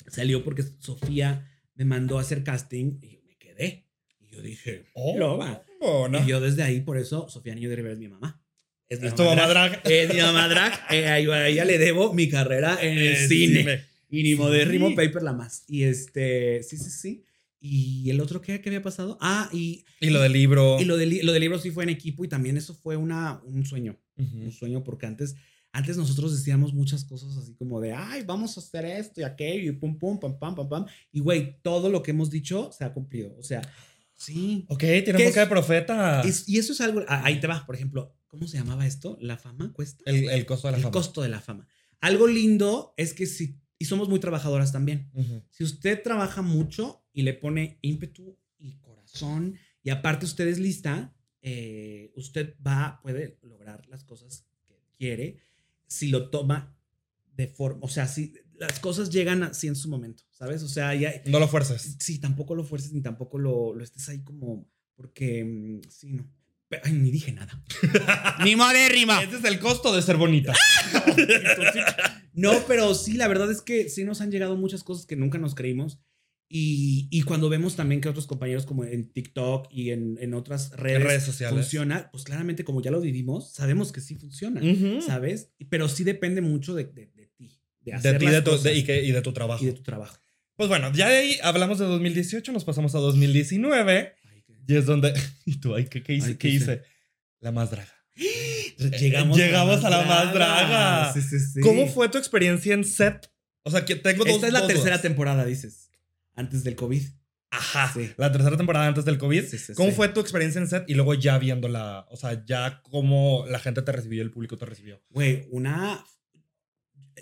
salió porque Sofía me mandó a hacer casting y yo me quedé. Y yo dije, Oh, lo va. no. Y yo desde ahí, por eso, Sofía Niño de Rivera es mi mamá. Es mi mamá drag. Es mi mamá drag. Eh, a ella- le debo mi carrera en el Eh, cine. me- Y ni modérrimo Sí. paper la más. Y este, sí, sí, sí. Y el otro, ¿qué, qué había pasado? Ah, y, Y lo del libro. y lo, del, li- lo del libro sí fue en equipo y también eso fue una, un sueño Ujú. un sueño porque antes, antes nosotros decíamos muchas cosas así como de, ay, vamos a hacer esto y aquello y pum, pum, pam, pam, pam, pam. Y güey, todo lo que hemos dicho se ha cumplido. O sea, sí. Ok, tiene ¿Qué boca de profeta. Es- y eso es algo, ah, ahí te va, por ejemplo, ¿cómo se llamaba esto? ¿La fama cuesta? El, el costo de la El fama. costo de la fama. Algo lindo es que si, y somos muy trabajadoras también. Ujú. Si usted trabaja mucho y le pone ímpetu y corazón, y aparte usted es lista, eh, usted va, puede lograr las cosas que quiere si lo toma de forma, o sea, si las cosas llegan así en su momento, ¿sabes? O sea, ya, No lo fuerces. sí, tampoco lo fuerces ni tampoco lo, lo estés ahí como, porque, mm, sí, no. Ay, ni dije nada. <laughs> ni modérrima. Ese es el costo de ser bonita. <laughs> No, pero sí, la verdad es que sí nos han llegado muchas cosas que nunca nos creímos. Y, y cuando vemos también que otros compañeros como en TikTok y en, en otras redes, En redes sociales. funciona, pues claramente como ya lo vivimos, sabemos que sí funciona. ¿sabes? Pero sí depende mucho de, de- de ti, de De hacer ti las de tu- cosas de- y, que- y de tu trabajo. y de tu trabajo. Pues bueno, ya de ahí hablamos de 2018, nos pasamos a 2019. Ay, qué- Y es donde. <laughs> ¿Y tú? Ay, ¿qué, qué hice? Ay, ¿Qué ¿qué hice? hice? La más draga. Llegamos, llegamos a la más draga. Sí, sí, sí. ¿Cómo fue tu experiencia en set? O sea, que tengo dos. Esta es la dos tercera dudas. temporada, dices, antes del COVID. Ajá. Sí. La tercera temporada antes del COVID. Sí, sí, ¿Cómo sí. fue tu experiencia en set? Y luego ya viéndola. O sea, ya cómo la gente te recibió, el público te recibió. Güey, una.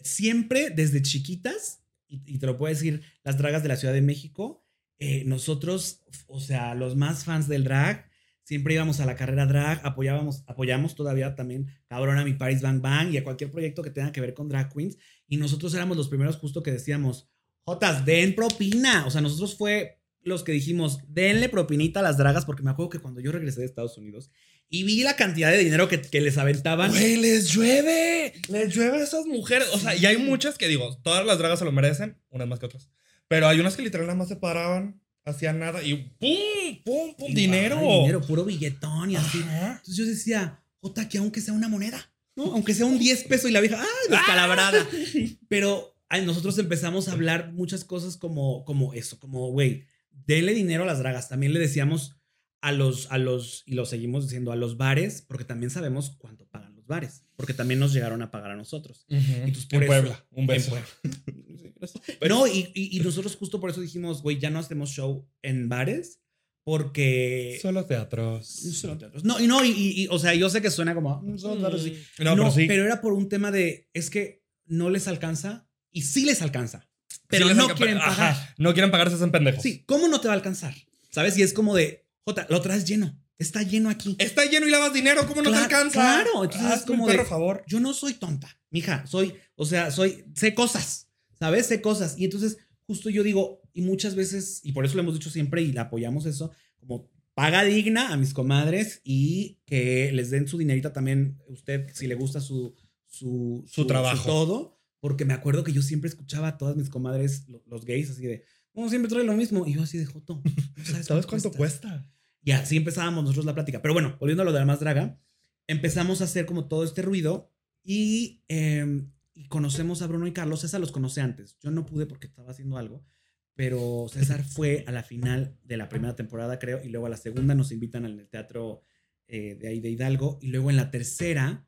Siempre desde chiquitas, y, y te lo puedo decir, las dragas de la Ciudad de México, eh, nosotros, o sea, los más fans del drag, siempre íbamos a la carrera drag, apoyábamos, apoyamos todavía también, cabrón, a mi Paris Bang Bang y a cualquier proyecto que tenga que ver con drag queens. Y nosotros éramos los primeros justo que decíamos, Jotas, den propina. O sea, nosotros fue los que dijimos, denle propinita a las dragas, porque me acuerdo que cuando yo regresé de Estados Unidos y vi la cantidad de dinero que, que les aventaban. Güey, les llueve. Les llueve a esas mujeres. O sea, y hay muchas que digo, todas las dragas se lo merecen, unas más que otras. Pero hay unas que literal nada más se paraban, hacían nada y ¡pum! ¡pum! ¡pum! Y, dinero. ay, dinero, puro billetón y así. Ajá. Entonces yo decía, Jota, que aunque sea una moneda, ¿no? Aunque sea un 10 pesos y la vieja, ¡ay, descalabrada! <laughs> Pero ay, nosotros empezamos a hablar muchas cosas como, como eso, como, güey, denle dinero a las dragas. También le decíamos a los, a los, y lo seguimos diciendo, a los bares, porque también sabemos cuánto pagan los bares, porque también nos llegaron a pagar a nosotros. Ujú. Entonces, por en eso- Puebla. Un beso. En <laughs> No, y, y- y nosotros justo por eso dijimos, güey, ya no hacemos show en bares, porque... Solo teatros. Solo teatros. No, y no, y, y- o sea, yo sé que suena como, "Mm, solo teatros", sí. No, pero sí. era por un tema de, es que no les alcanza y sí les alcanza, pero Sí no quieren Ajá, pagar. No quieren pagar, se hacen pendejos. Sí, ¿cómo no te va a alcanzar? ¿Sabes? Y es como de, Jota, lo traes lleno, está lleno aquí. Está lleno y lavas dinero, ¿cómo no Claro, te alcanza? claro, entonces es Hazme como el perro de- favor. Yo no soy tonta, mija, soy, o sea, soy, sé cosas, ¿sabes? Sé cosas. Y entonces, justo yo digo, y muchas veces, y por eso lo hemos dicho siempre y le apoyamos eso, como paga digna a mis comadres y que les den su dinerita también, usted, si le gusta su, su, Su trabajo. todo, porque me acuerdo que yo siempre escuchaba a todas mis comadres, lo- los gays, así de, no, siempre trae lo mismo. Y yo así de Joto, ¿no sabes, <laughs> ¿Sabes cuánto cuesta? Y así empezábamos nosotros la plática. Pero bueno, volviendo a lo de la más draga, empezamos a hacer como todo este ruido y, eh, y conocemos a Bruno y Carlos. César los conoce antes. Yo no pude porque estaba haciendo algo, pero César <laughs> fue a la final de la primera temporada, creo, y luego a la segunda nos invitan al teatro eh, de ahí de Hidalgo. Y luego en la tercera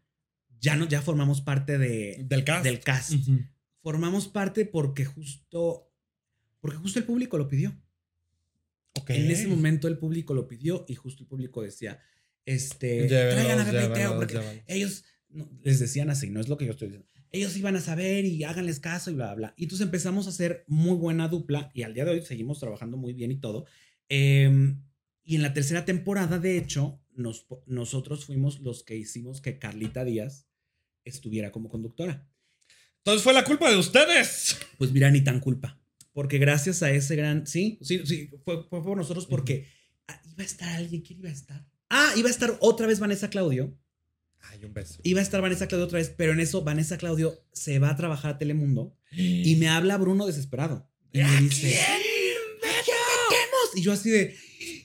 ya, no, ya formamos parte de, Del cast. del cast. Formamos parte porque justo, porque justo el público lo pidió. En ese momento el público lo pidió y justo el público decía, este, traigan a Bebé llévenlos, Teo, porque ellos no, les decían así, no es lo que yo estoy diciendo. Ellos iban a saber y háganles caso y bla, bla, bla. Y entonces empezamos a hacer muy buena dupla y al día de hoy seguimos trabajando muy bien y todo. Em, y en la tercera temporada, de hecho, nos, nosotros fuimos los que hicimos que Carlita Díaz estuviera como conductora. Entonces fue la culpa de ustedes. Pues mira, ni tan culpa. Porque gracias a ese gran. Sí, sí, sí, fue, fue por nosotros porque ah, iba a estar alguien. ¿Quién iba a estar? Ah, iba a estar otra vez Vanessa Claudio. Ay, un beso. Iba a estar Vanessa Claudio otra vez, pero en eso Vanessa Claudio se va a trabajar a Telemundo y <gasps> me habla Bruno desesperado. Y me dice. Y yo así de.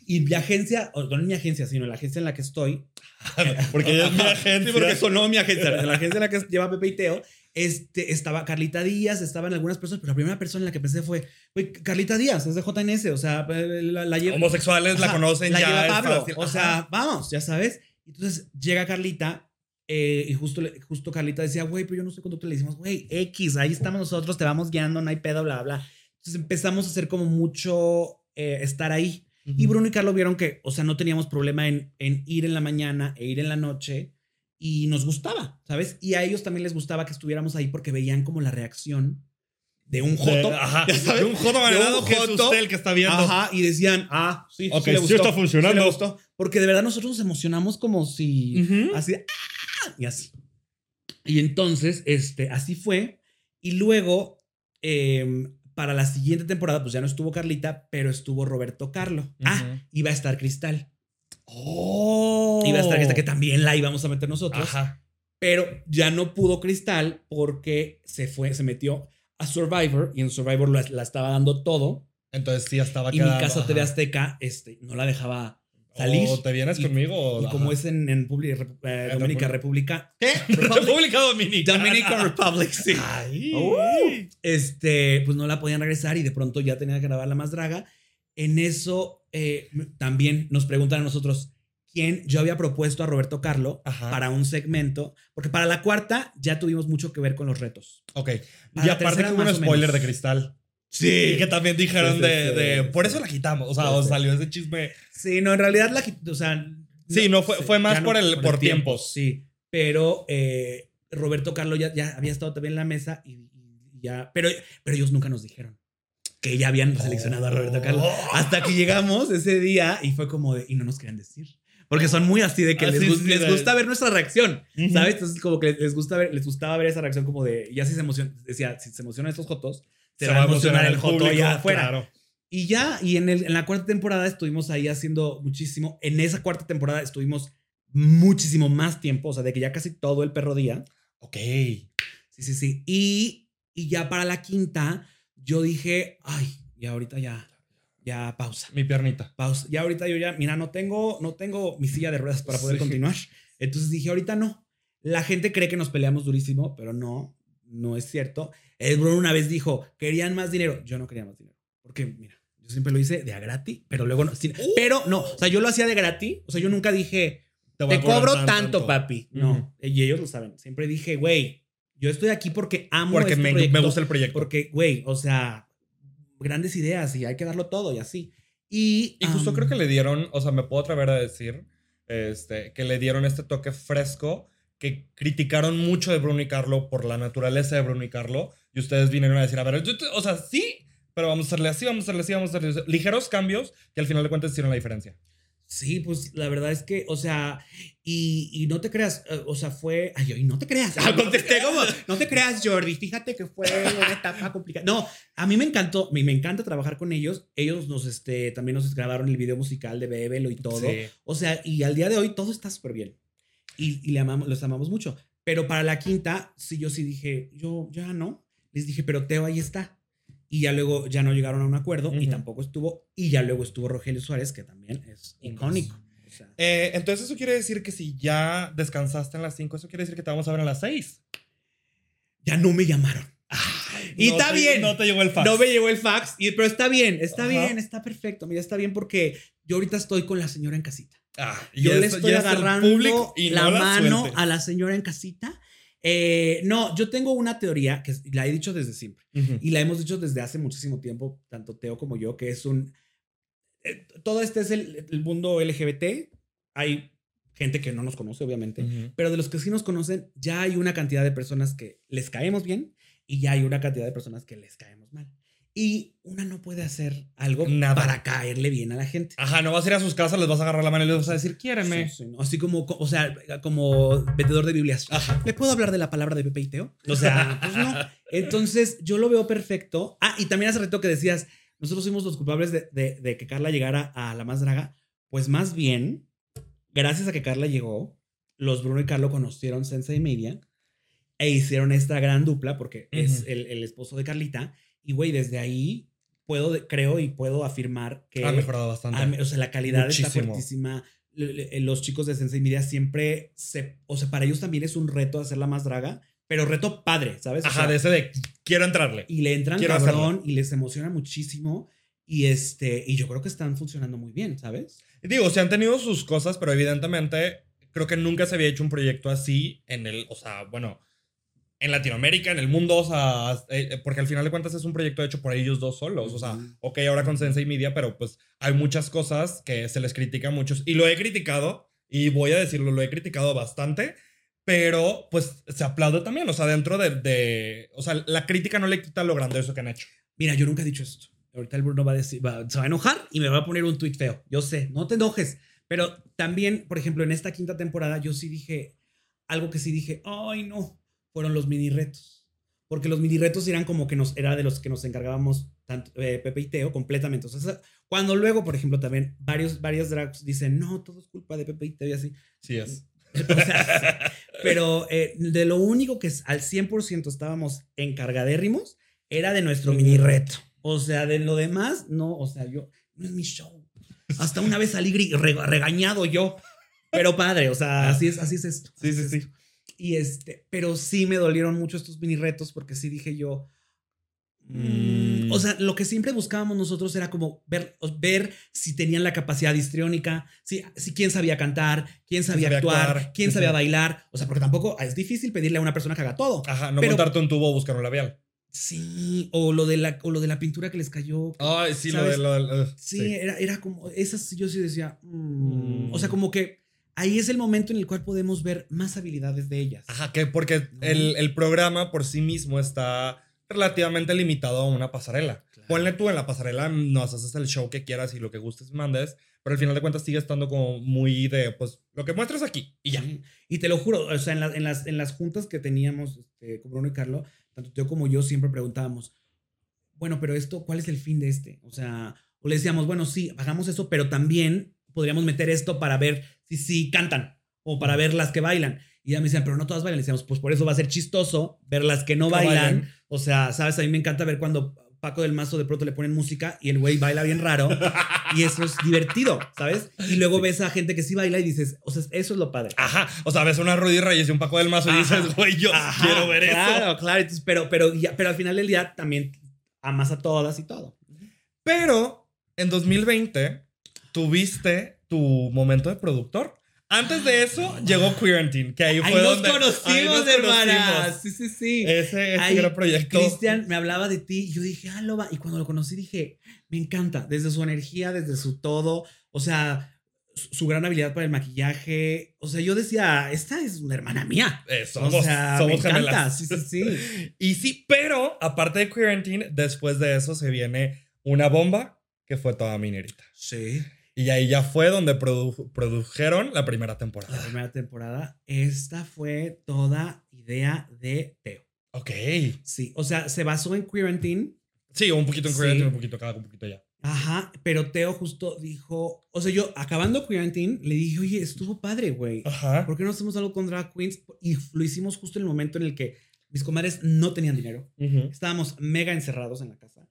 Y mi agencia, o no en mi agencia, sino la agencia en la que estoy, <laughs> Porque ella es mi agencia. <laughs> Sí, porque sonó mi agencia. En la agencia en la que lleva Pepe y Teo, este, estaba Carlita Díaz, estaban algunas personas, pero la primera persona en la que pensé fue, güey, Carlita Díaz, es de JNS, o sea, la, la lleva. Homosexuales la conocen la ya. lleva Pablo. fácil. O Ajá. sea, vamos, ya sabes. Entonces llega Carlita eh, y justo, justo Carlita decía, güey, pero yo no soy conductor. Le decimos, güey, X, ahí estamos nosotros, te vamos guiando, no hay pedo, bla, bla. Entonces empezamos a hacer como mucho eh, estar ahí. Y Bruno y Carlos vieron que, o sea, no teníamos problema en, en ir en la mañana e ir en la noche y nos gustaba, ¿sabes? Y a ellos también les gustaba que estuviéramos ahí porque veían como la reacción de un joto. De, ajá, de un joto un que es usted el que está viendo. Ajá, y decían, ah, sí, Ok, sí, le sí gustó, está funcionando. sí le gustó. Porque de verdad nosotros nos emocionamos como si Ujú. así, ¡ah! y así. Y entonces, este, así fue. Y luego, em, para la siguiente temporada, pues ya no estuvo Carlita, pero estuvo Roberto Carlo. Ah, Ujú. iba a estar Cristal. Oh. Iba a estar Cristal, que también la íbamos a meter nosotros. Ajá. Pero ya no pudo Cristal porque se fue, se metió a Survivor y en Survivor la, la estaba dando todo. Entonces sí estaba Y mi casa TV ajá. Azteca este, no la dejaba salir. O te vienes Y- conmigo. Y como ajá. es en, en Publi- Repu- eh, En Dominica República-. ¿Qué? <laughs> República Dominicana. Dominican Republic, sí. Ay. Uh. Este, pues no la podían regresar y de pronto ya tenía que grabar la más draga. En eso eh, también nos preguntan a nosotros quién. Yo había propuesto a Roberto Carlo Ajá. para un segmento, porque para la cuarta ya tuvimos mucho que ver con los retos. Ok. Para y aparte que hubo un spoiler de cristal. Sí. Y que también dijeron Sí, sí, de, sí, de-. Por eso la quitamos. O sea, salió ese chisme. Sí, no, en realidad la, o sea, Sí, no, fue- fue más por el- por tiempos. Sí, pero eh, Roberto Carlos ya, ya había estado también en la mesa y, y ya, pero, pero ellos nunca nos dijeron que ya habían seleccionado a Roberto Carlos. Oh. Hasta que llegamos ese día y fue como de, y no nos querían decir. Porque son muy así de que Ah, les, sí, gus- sí, les gusta ver nuestra reacción. ¿sabes? Entonces como que les gusta ver, les gustaba ver esa reacción como de, ya si se emociona, decía, si se emocionan estos jotos, se, va a emocionar el joto allá afuera. claro. Y ya, y en, el, en la cuarta temporada estuvimos ahí haciendo muchísimo. En esa cuarta temporada estuvimos muchísimo más tiempo, o sea, de que ya casi todo el perro día. Ok. Sí, sí, sí. Y, y ya para la quinta, yo dije, ay, ya ahorita ya, ya pausa, Mi piernita. pausa. Ya ahorita yo ya, mira, no tengo, no tengo mi silla de ruedas para poder Sí. continuar. Entonces dije, ahorita no. La gente cree que nos peleamos durísimo, pero no, no es cierto. El Bruno una vez dijo, querían más dinero. Yo no quería más dinero. Porque, mira, yo siempre lo hice de a gratis, pero luego no. sin- Uh. pero no, o sea, yo lo hacía de gratis. O sea, yo nunca dije, te cobrar cobro tan- tanto, papi. No, Ujú. y ellos lo saben. Siempre dije, güey, yo estoy aquí porque amo Porque este me, proyecto, me gusta el proyecto. Porque, güey, o sea, grandes ideas y hay que darlo todo y así. Y, Y justo creo que le dieron, o sea, me puedo atrever a decir, este, que le dieron este toque fresco, que criticaron mucho de Bruno y Carlo por la naturaleza de Bruno y Carlo, y ustedes vinieron a decir, a ver, yo te- o sea, sí, pero vamos a hacerle así, vamos a hacerle así, vamos a hacerle así. Ligeros cambios que al final de cuentas hicieron la diferencia. Sí, pues la verdad es que, o sea, y, y no te creas, eh, o sea, fue, ay, y no te creas, Ah, no te, como, no te creas, Jordi, fíjate que fue una etapa complicada. No, a mí me encantó, me, me encanta trabajar con ellos. Ellos nos, este, también nos grabaron el video musical de Bebelo y todo. Sí. O sea, y al día de hoy todo está súper bien. Y, y le amamos, los amamos mucho. Pero para la quinta, sí, yo sí dije, yo ya no. Les dije, pero Teo ahí está. Y ya luego ya no llegaron a un acuerdo y tampoco estuvo. Y ya luego estuvo Rogelio Suárez, que también es icónico. O sea, Eh, entonces eso quiere decir que si ya descansaste en las 5, eso quiere decir que te vamos a ver en las 6. ya no me llamaron. Y está bien. No te llegó el fax. No me llegó el fax, y, pero está bien, está Ajá. bien, está perfecto. Mira, está bien porque yo ahorita estoy con la señora en casita. Ah, y Yo le estoy es agarrando la no mano a la señora en casita. Eh, no, yo tengo una teoría que la he dicho desde siempre y la hemos dicho desde hace muchísimo tiempo, tanto Teo como yo, que es un... eh, todo este es el, el mundo LGBT. Hay gente que no nos conoce, obviamente, pero de los que sí nos conocen, ya hay una cantidad de personas que les caemos bien y ya hay una cantidad de personas que les caemos mal. Y una no puede hacer algo Nada. para caerle bien a la gente. Ajá, no vas a ir a sus casas, les vas a agarrar la mano y les vas a decir, quiéreme. Sí, sí, no, Así como, o sea, como vendedor de Biblias. Ajá. ¿Le puedo hablar de la palabra de Pepe y Teo? O sea, <laughs> pues no. Entonces, yo lo veo perfecto. Ah, y también hace rato que decías, nosotros fuimos los culpables de, de- de que Carla llegara a la más draga. Pues más bien, gracias a que Carla llegó, los Bruno y Carlo conocieron Sensei Media e hicieron esta gran dupla porque es el esposo de Carlita. Y, güey, desde ahí puedo, creo y puedo afirmar que... Ha mejorado bastante. Ah, o sea, la calidad está Muchísimo. fuertísima. L- l- Los chicos de Sensei Media siempre se. O sea, para ellos también es un reto hacerla más draga, pero reto padre, ¿sabes? O Ajá, sea, de ese de quiero entrarle. Y le entran quiero cabrón y les emociona muchísimo. Y este. Y yo creo que están funcionando muy bien, ¿sabes? Digo, se han tenido sus cosas, pero evidentemente creo que nunca se había hecho un proyecto así en el, o sea, bueno, en Latinoamérica, en el mundo, o sea, eh, porque al final de cuentas es un proyecto hecho por ellos dos solos, o sea, ok, ahora con Sensei Media, pero pues hay muchas cosas que se les critica a muchos, y lo he criticado, y voy a decirlo, lo he criticado bastante, pero pues se aplaude también, o sea, dentro de, de- o sea, la crítica no le quita lo grandioso que han hecho. Mira, yo nunca he dicho esto. Ahorita el Bruno va a decir, va- se va a enojar y me va a poner un tweet feo. Yo sé, no te enojes. Pero también, por ejemplo, en esta quinta temporada, yo sí dije algo que sí dije, ay, no, fueron los mini retos. Porque los mini retos eran como que nos, era de los que nos encargábamos tanto eh, Pepe y Teo completamente. O sea, cuando luego, por ejemplo, también varios, varios drags dicen, no, todo es culpa de Pepe y Teo y así. Sí es. O sea, <laughs> pero eh, de lo único que es- al 100% estábamos encargadérrimos era de nuestro mini reto. O sea, de lo demás, no, o sea, yo, no es mi show. Hasta una vez salí regañado yo. Pero padre, o sea, así es, así es esto. Sí, sí, sí. esto. Y este, pero sí me dolieron mucho estos mini retos porque sí dije yo, mm, Mm. o sea, lo que siempre buscábamos nosotros era como ver, ver si tenían la capacidad histriónica, si, si quién sabía cantar, quién sabía, sabía actuar, actuar, quién sabía sí. bailar. O sea, porque tampoco es difícil pedirle a una persona que haga todo. Ajá, no Pero- montarte un tubo o buscar un labial. Sí, o lo de la, o lo de la pintura que les cayó. Ay, sí, ¿Sabes? lo de lo Sí, Era, era como, esas yo sí decía, mm, Mm. o sea, como que ahí es el momento en el cual podemos ver más habilidades de ellas. Ajá, que porque No. el, el programa por sí mismo está relativamente limitado a una pasarela. Claro. Ponle tú en la pasarela, nos haces el show que quieras y lo que gustes mandes, pero al final de cuentas sigue estando como muy de, pues, lo que muestras aquí y ya. Y te lo juro, o sea, en, la- en las, en las juntas que teníamos este, con Bruno y Carlos, tanto Teo como yo siempre preguntábamos, bueno, pero esto, ¿cuál es el fin de este? O sea, o le decíamos, bueno, sí, hagamos eso, pero también podríamos meter esto para ver si sí cantan o para ver las que bailan. Y ya me decían, pero no todas bailan. Le decíamos, pues por eso va a ser chistoso ver las que no bailan. O sea, sabes, a mí me encanta ver cuando Paco del Mazo de pronto le ponen música y el güey baila bien raro. y eso es divertido, ¿sabes? Y luego ves a gente que sí baila y dices, o sea, eso es lo padre. Ajá, o sea, ves una Rudy Reyes y un Paco del Mazo y dices, güey, yo Ajá, quiero ver claro, eso. Claro, entonces, pero, pero, ya- pero al final del día también amas a todas y todo. Pero en 2020 tuviste tu momento de productor. Antes de eso llegó Quarantine, que ahí fue Ahí donde conocimos, nos conocimos. Sí, sí, sí. Ese, ese Ahí gran proyecto. Cristian me hablaba de ti yo dije, ah, lo va. Y cuando lo conocí dije, me encanta, desde su energía, desde su todo, o sea, su, gran habilidad para el maquillaje. O sea, yo decía, esta es una hermana mía. Eh, somos, o sea, somos me encanta. Sí, sí, sí. <laughs> Y sí, pero aparte de Quarantine, después de eso se viene una bomba que fue toda minerita. Sí. Y ahí ya fue donde produ- produjeron la primera temporada. La primera temporada. Esta fue toda idea de Teo. Ok. Sí, o sea, se basó en Teen. Sí, un poquito en Sí. Queer, un poquito acá, un poquito allá. Ajá, pero Teo justo dijo, o sea, yo acabando Queer and Teen, le dije, oye, estuvo padre, güey. Ajá. ¿Por qué no hacemos algo con drag queens? Y lo hicimos justo en el momento en el que mis comadres no tenían dinero. Ujú. Estábamos mega encerrados en la casa.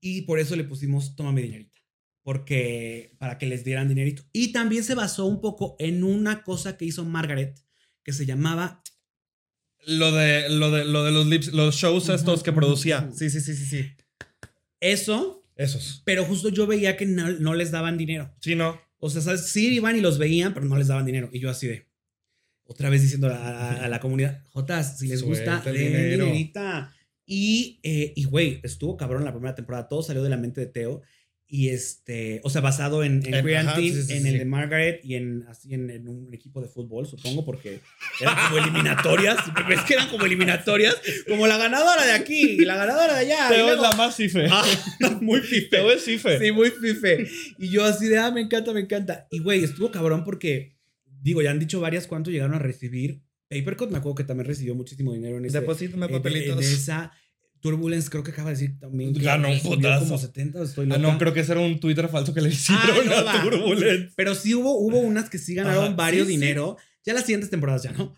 Y por eso le pusimos toma mi dinerita. Porque para que les dieran dinerito. Y también se basó un poco en una cosa que hizo Margaret que se llamaba. Lo de, lo de, lo de los, lips, los shows estos que producía. Sí, sí, sí, sí, sí. Eso, Esos. pero justo yo veía que no, no les daban dinero. Sí, no. O sea, ¿sabes? sí iban y los veían, pero no les daban dinero. Y yo así de. Otra vez diciendo a, a- a la comunidad, Jotas, si les gusta, Suelta den dinero". dinerita. Y, eh, y güey, estuvo cabrón la primera temporada. Todo salió de la mente de Teo. Y este, o sea, basado en, en En- ajá, Teen, sí, sí, en sí, el de Margaret y en, así en, en un equipo de fútbol, supongo, porque eran como eliminatorias. <laughs> ¿Ves que eran como eliminatorias? Como la ganadora de aquí y la ganadora de allá. y luego- más fife. <laughs> Ah, muy fife. Teo es fife. Sí, muy fife. Y yo así de, ah, me encanta, me encanta. Y güey, estuvo cabrón porque, digo, ya han dicho varias cuánto llegaron a recibir. Papercut me acuerdo que también recibió muchísimo dinero en ese. Deposítame eh, de- papelitos. de esa Turbulence, creo que acaba de decir también. Ganó un putazo. como 70, estoy Ah, no, creo que ese era un Twitter falso que le Ah, hicieron no, a. Turbulence. Pero sí hubo, hubo unas que sí ganaron Ajá, varios sí, sí. dinero. Ya las siguientes temporadas ya no.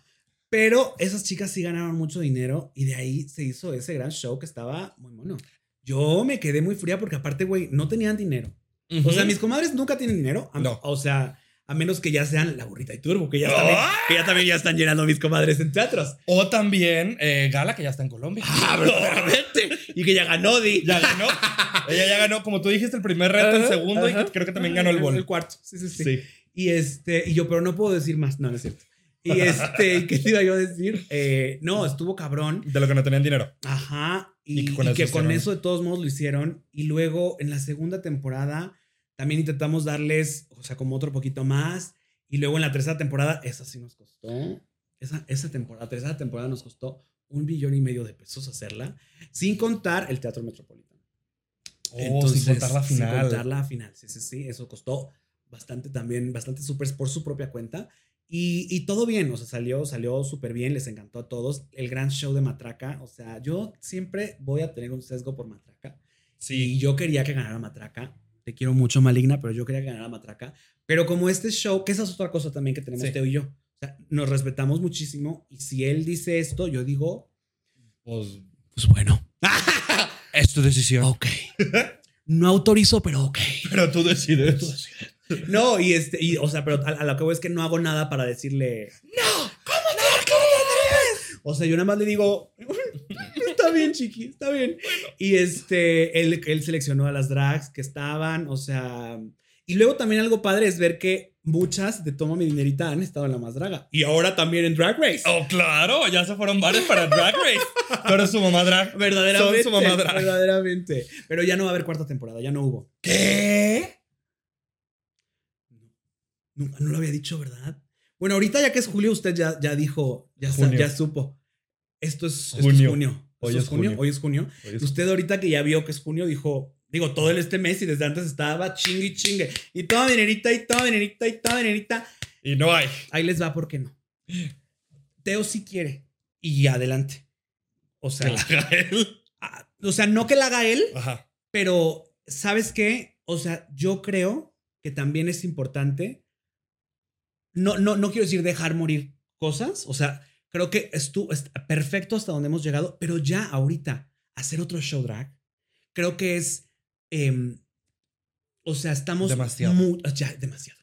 Pero esas chicas sí ganaron mucho dinero y de ahí se hizo ese gran show que estaba muy mono. Yo me quedé muy fría porque aparte, güey, no tenían dinero. O sea, mis comadres nunca tienen dinero. No. O sea, a menos que ya sean la burrita y turbo, que ya, ¡Ah! también, que ya también ya están llenando mis comadres en teatros. O también eh, Gala, que ya está en Colombia. Ah, verdaderamente. y que ya ganó Di. ya ganó. Ella ya ganó, como tú dijiste, el primer reto, el segundo, ajá. y creo que también ganó el bol. El cuarto. Sí, sí, sí. Sí. Y este, y yo, pero no puedo decir más. No, no es cierto. Y este, <laughs> ¿qué te iba yo a decir? Eh, no, estuvo cabrón. De lo que no tenían dinero. Ajá. Y, Y que y con que eso con hicieron. eso de todos modos lo hicieron. Y luego en la segunda temporada también intentamos darles, o sea, como otro poquito más. Y luego en la tercera temporada, esa sí nos costó. Esa, esa temporada, tercera temporada nos costó un billón y medio de pesos hacerla, sin contar el Teatro Metropolitano. Oh, sin contar la final. Sin contar la final, sí, sí, sí. Eso costó bastante también, bastante súper por su propia cuenta. Y, y todo bien, o sea, salió, salió súper bien, les encantó a todos. El gran show de Matraca, o sea, yo siempre voy a tener un sesgo por Matraca. Y yo quería que ganara Matraca. Te quiero mucho, Maligna, pero yo quería que ganara Matraca. Pero como este show, que esa es otra cosa también que tenemos Sí. Teo y yo. O sea, nos respetamos muchísimo. Y si él dice esto, yo digo, Pues, pues bueno. <laughs> es tu decisión. Ok. No autorizo, pero ok. Pero tú decides. No, y este, y, o sea, pero a, a lo que voy es que no hago nada para decirle. ¡No! ¿Cómo O sea, yo nada más le digo. Bien, chiqui, está bien. Y este, él, él seleccionó a las drags que estaban, o sea. Y luego también algo padre es ver que muchas de Toma mi dinerita han estado en la más draga. Y ahora también en Drag Race. Oh, claro, ya se fueron varios para Drag Race. Eres su mamá drag. Verdaderamente. Son su mamá drag. Verdaderamente. Pero ya no va a haber cuarta temporada, ya no hubo. ¿Qué? Nunca, no lo había dicho, ¿verdad? Bueno, ahorita ya que es julio, usted ya, ya dijo, ya, sa- ya supo. Esto es esto es Junio. Junio. Hoy es junio. Hoy es junio. Usted ahorita que ya vio que es junio, dijo, digo, todo el este mes y desde antes estaba chingue y chingue. Y toda dinerita y toda dinerita y toda dinerita. Y no hay. Ahí les va, ¿por qué no? Teo sí quiere. Y adelante. O sea, Que la haga él. o sea, no que la haga él, Ajá. pero, ¿sabes qué? O sea, yo creo que también es importante. No, no, no quiero decir dejar morir cosas. O sea, creo que estuvo es perfecto hasta donde hemos llegado, pero ya ahorita hacer otro show drag, creo que es. em, o sea, estamos. Demasiado. ya, demasiado.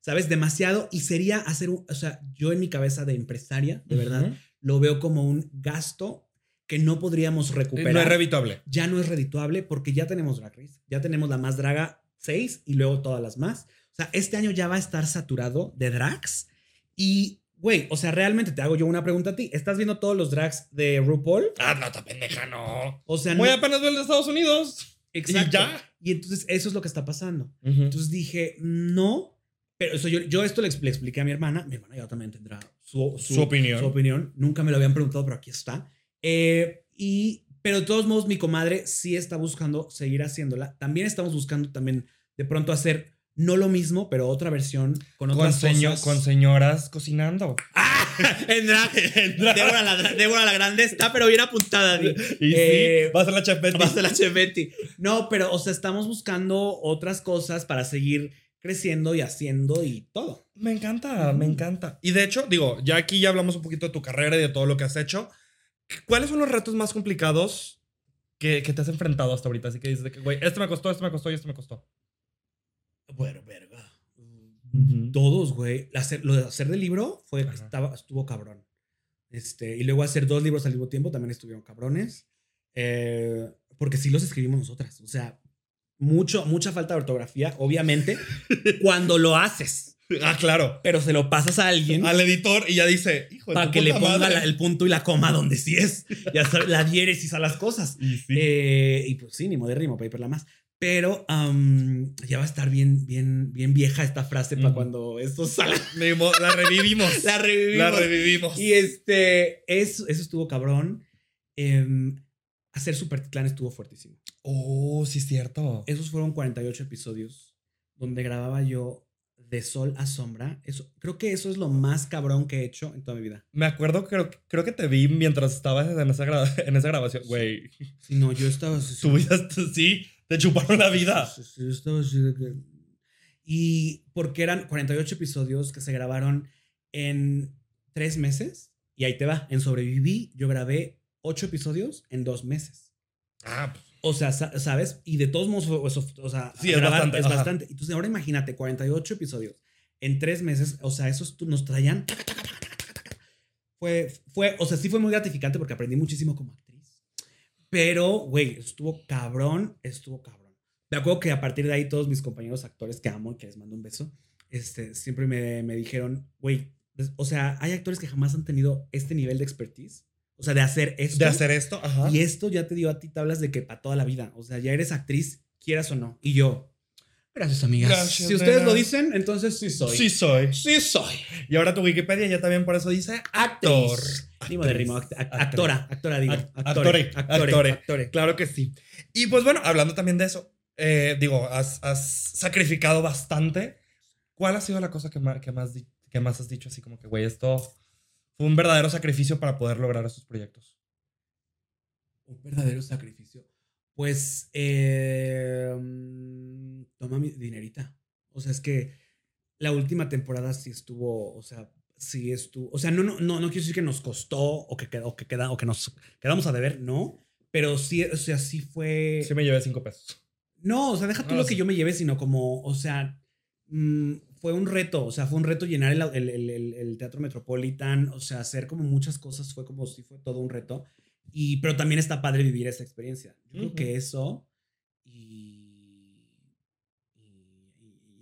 ¿Sabes? Demasiado. Y sería hacer un. O sea, yo en mi cabeza de empresaria, de verdad, Ujú. lo veo como un gasto que no podríamos recuperar No es revitable. ya no es redituable porque ya tenemos Drag Race, ya tenemos la más draga 6 y luego todas las más. O sea, este año ya va a estar saturado de drags y, güey, o sea, realmente te hago yo una pregunta a ti. ¿Estás viendo todos los drags de RuPaul? Ah, no, está pendeja, no. O sea, Muy no- apenas veo el de Estados Unidos. Exacto. Y ya. Y entonces eso es lo que está pasando. Entonces dije, no, pero eso yo, yo esto le expliqué a mi hermana. Mi hermana ya también tendrá su, Su opinión. Su opinión. Nunca me lo habían preguntado, pero aquí está. Eh, y, pero de todos modos, mi comadre sí está buscando seguir haciéndola. También estamos buscando también de pronto hacer No lo mismo, pero otra versión con Con, otras seño- cosas. con señoras cocinando. <laughs> en drag. Débora, la, Débora la Grande está, pero bien apuntada. Di. Y Eh, sí, va a ser la chef Betty. Va a ser la Chef Betty. No, pero, o sea, estamos buscando otras cosas para seguir creciendo y haciendo y todo. Me encanta, me encanta. Y de hecho, digo, ya aquí ya hablamos un poquito de tu carrera y de todo lo que has hecho. ¿Cuáles son los retos más complicados que, que te has enfrentado hasta ahorita? Así que dices güey, este me costó, este me costó y este me costó. Bueno, verga. Todos, güey. Hacer- lo de hacer del libro fue, Ajá. estaba, estuvo cabrón. Este, y luego hacer dos libros al mismo tiempo también estuvieron cabrones. Eh, porque sí los escribimos nosotras. O sea, mucho, mucha falta de ortografía, obviamente, <laughs> cuando lo haces. Ah, claro. Pero se lo pasas a alguien Al editor y ya dice, hijo para que le ponga madre". la- el punto y la coma donde sí es. Ya sabes, la diéresis a las cosas. <laughs> Y sí. Eh, y pues sí, ni modérrimo, paper la más. Pero am, ya va a estar bien, bien, bien vieja esta frase para Ujú. cuando esto salga. <laughs> La revivimos. La revivimos. La revivimos. Y este, eso, eso estuvo cabrón. Em, hacer Supertitlán estuvo fuertísimo. Oh, sí, es cierto. Esos fueron 48 episodios donde grababa yo de sol a sombra. Eso, creo que eso es lo más cabrón que he hecho en toda mi vida. Me acuerdo, creo, creo que te vi mientras estabas en esa, gra- en esa grabación. Güey, Si no, yo estaba así. tu vida, sí, te chuparon la vida. Sí, sí, yo estaba así de que- Y porque eran 48 episodios que se grabaron en tres meses. Y ahí te va. En Sobreviví, yo grabé ocho episodios en dos meses. Ah, pues, O sea, sa- ¿sabes? Y de todos modos, o sea, Sí, es grabar bastante, es bastante. Entonces, ahora imagínate, 48 episodios en tres meses. O sea, esos nos traían. Fue, fue, o sea, sí fue muy gratificante porque aprendí muchísimo como. Pero, güey, estuvo cabrón, estuvo cabrón. Me acuerdo que a partir de ahí todos mis compañeros actores que amo y que les mando un beso, este, siempre me, me dijeron, güey, pues, o sea, hay actores que jamás han tenido este nivel de expertise. O sea, de hacer esto. de hacer esto, ajá. Y esto ya te dio a ti tablas de que para toda la vida. O sea, ya eres actriz, quieras o no. Y yo, gracias, amigas. Gracias, si ustedes nena. lo dicen, entonces sí soy. Sí soy. sí soy. Y ahora tu Wikipedia ya también por eso dice actor. Actriz. Rimo de rimo. act- act- Actriz. actora, actora digo. Act- Actore, actore, actore, actore. Claro que sí. Y pues bueno, hablando también de eso, eh, digo, has, has sacrificado bastante. ¿Cuál ha sido la cosa que más, que, más, que más has dicho así como que, güey, esto fue un verdadero sacrificio para poder lograr estos proyectos? Un verdadero sacrificio. Pues, eh, mm, toma mi dinerita. O sea, es que la última temporada sí estuvo, o sea, sí estuvo, o sea, no, no, no, no quiero decir que nos costó o que, quedó, que, queda, o que nos quedamos a deber, no, pero sí, o sea, sí fue... Sí me llevé cinco pesos. No, o sea, deja tú Ah, lo sí. que yo me llevé, sino como, o sea, mm, fue un reto, o sea, fue un reto llenar el, el- el- el- Teatro Metropolitan, o sea, hacer como muchas cosas, fue como si fue todo un reto, y, pero también está padre vivir esa experiencia. Yo creo Ujú. que eso y...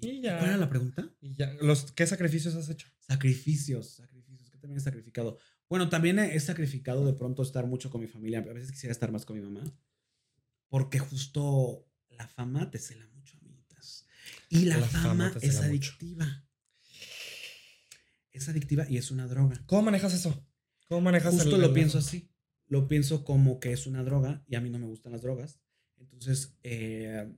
y, ya. ¿Cuál era la pregunta? Y ya, los, ¿qué sacrificios has hecho? Sacrificios, sacrificios, que también he sacrificado. Bueno, también he sacrificado de pronto estar mucho con mi familia, a veces quisiera estar más con mi mamá, porque justo la fama te cela mucho, amiguitas. Y la, La fama fama, es cela mucho. adictiva. Es adictiva y es una droga. ¿Cómo manejas eso? ¿Cómo manejas Justo el- lo el- pienso así. Lo pienso como que es una droga y a mí no me gustan las drogas. Entonces, eh,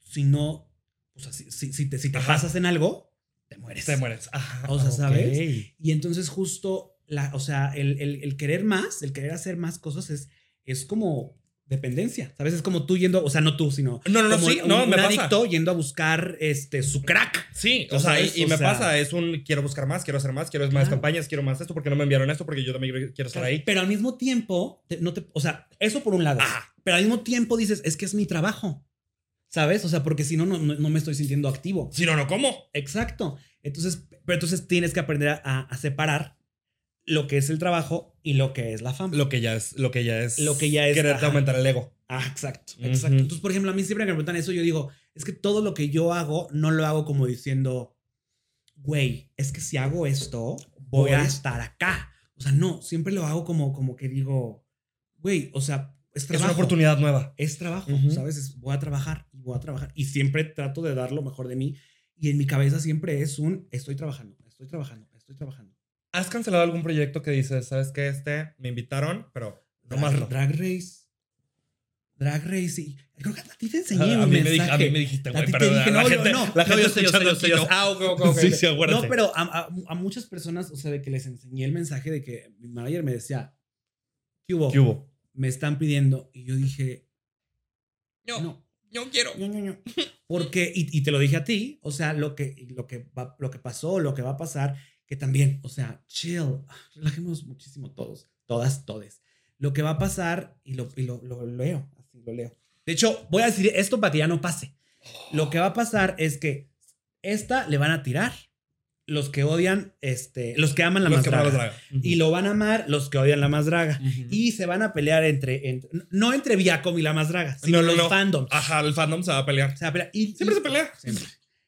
si no, o sea, si, te, si te pasas en algo, te mueres. Te mueres. Ajá, O sea. ¿sabes? Y entonces justo, la, o sea, el, el- el querer más, el querer hacer más cosas es, es como dependencia, ¿sabes? Es como tú yendo, o sea, no tú, sino No, no, no, como sí, un, no, un me pasa. adicto yendo a buscar este, su crack. Sí, o ¿Ya sea, y, O me sea- pasa, es un quiero buscar más, quiero hacer más, quiero más Claro. campañas, quiero más esto, porque no me enviaron esto, porque yo también quiero estar ahí. Pero al mismo tiempo, te- no te, o sea, eso por un lado. Pero al mismo tiempo dices, es que es mi trabajo, ¿sabes? O sea, porque si no, no, no me estoy sintiendo activo. Si no, no, ¿cómo? Exacto. Entonces, pero entonces tienes que aprender a, a separar lo que es el trabajo y lo que es la fama. Lo que ya es, lo que ya es. Lo que ya es, Quererte ajá. aumentar el ego. Ah, exacto, exacto. Entonces, por ejemplo, a mí siempre que me preguntan eso, yo digo, es que todo lo que yo hago, no lo hago como diciendo, güey, es que si hago esto, voy a estar acá. O sea, no, siempre lo hago como, como que digo, güey, o sea, es Es trabajo. una oportunidad nueva. Es trabajo, Ujú. ¿sabes? Es- voy a trabajar voy a trabajar. Y siempre trato de dar lo mejor de mí. Y en mi cabeza siempre es un, estoy trabajando, estoy trabajando, estoy trabajando. ¿Has cancelado algún proyecto que dices, sabes que este me invitaron, pero no Drag, más no? Drag Race. Drag Race. y- Creo que a ti te enseñé a, un mí me, mensaje. dij- a mí me dijiste, A güey, pero dije, la no, gente, no, la no, yo escuchando aquí yo no. Ah. Sí, sí. No, pero a, a- a muchas personas, o sea, de que les enseñé el mensaje de que mi manager me decía, ¿qué hubo? ¿Qué hubo? Me están pidiendo. Y yo dije, Yo, no, yo quiero. ño, ño, ño. <laughs> Porque, y, y te lo dije a ti, o sea, lo que, lo, que va, lo que pasó, lo que va a pasar, que también, o sea, chill, relajemos muchísimo todos, todas, todes. Lo que va a pasar, y lo, y lo, lo leo, así lo leo. De hecho, voy a decir esto para que ya no pase. Lo que va a pasar es que esta le van a tirar los que odian, este, los que aman la Los más draga. Y lo van a amar los que odian la más draga. Y se van a pelear entre, entre- no entre Viacom y la más draga, sino No, no, los no. fandoms. Ajá, el fandom se va a pelear. Se va a pelear. Y, Siempre y- se pelea. Siempre.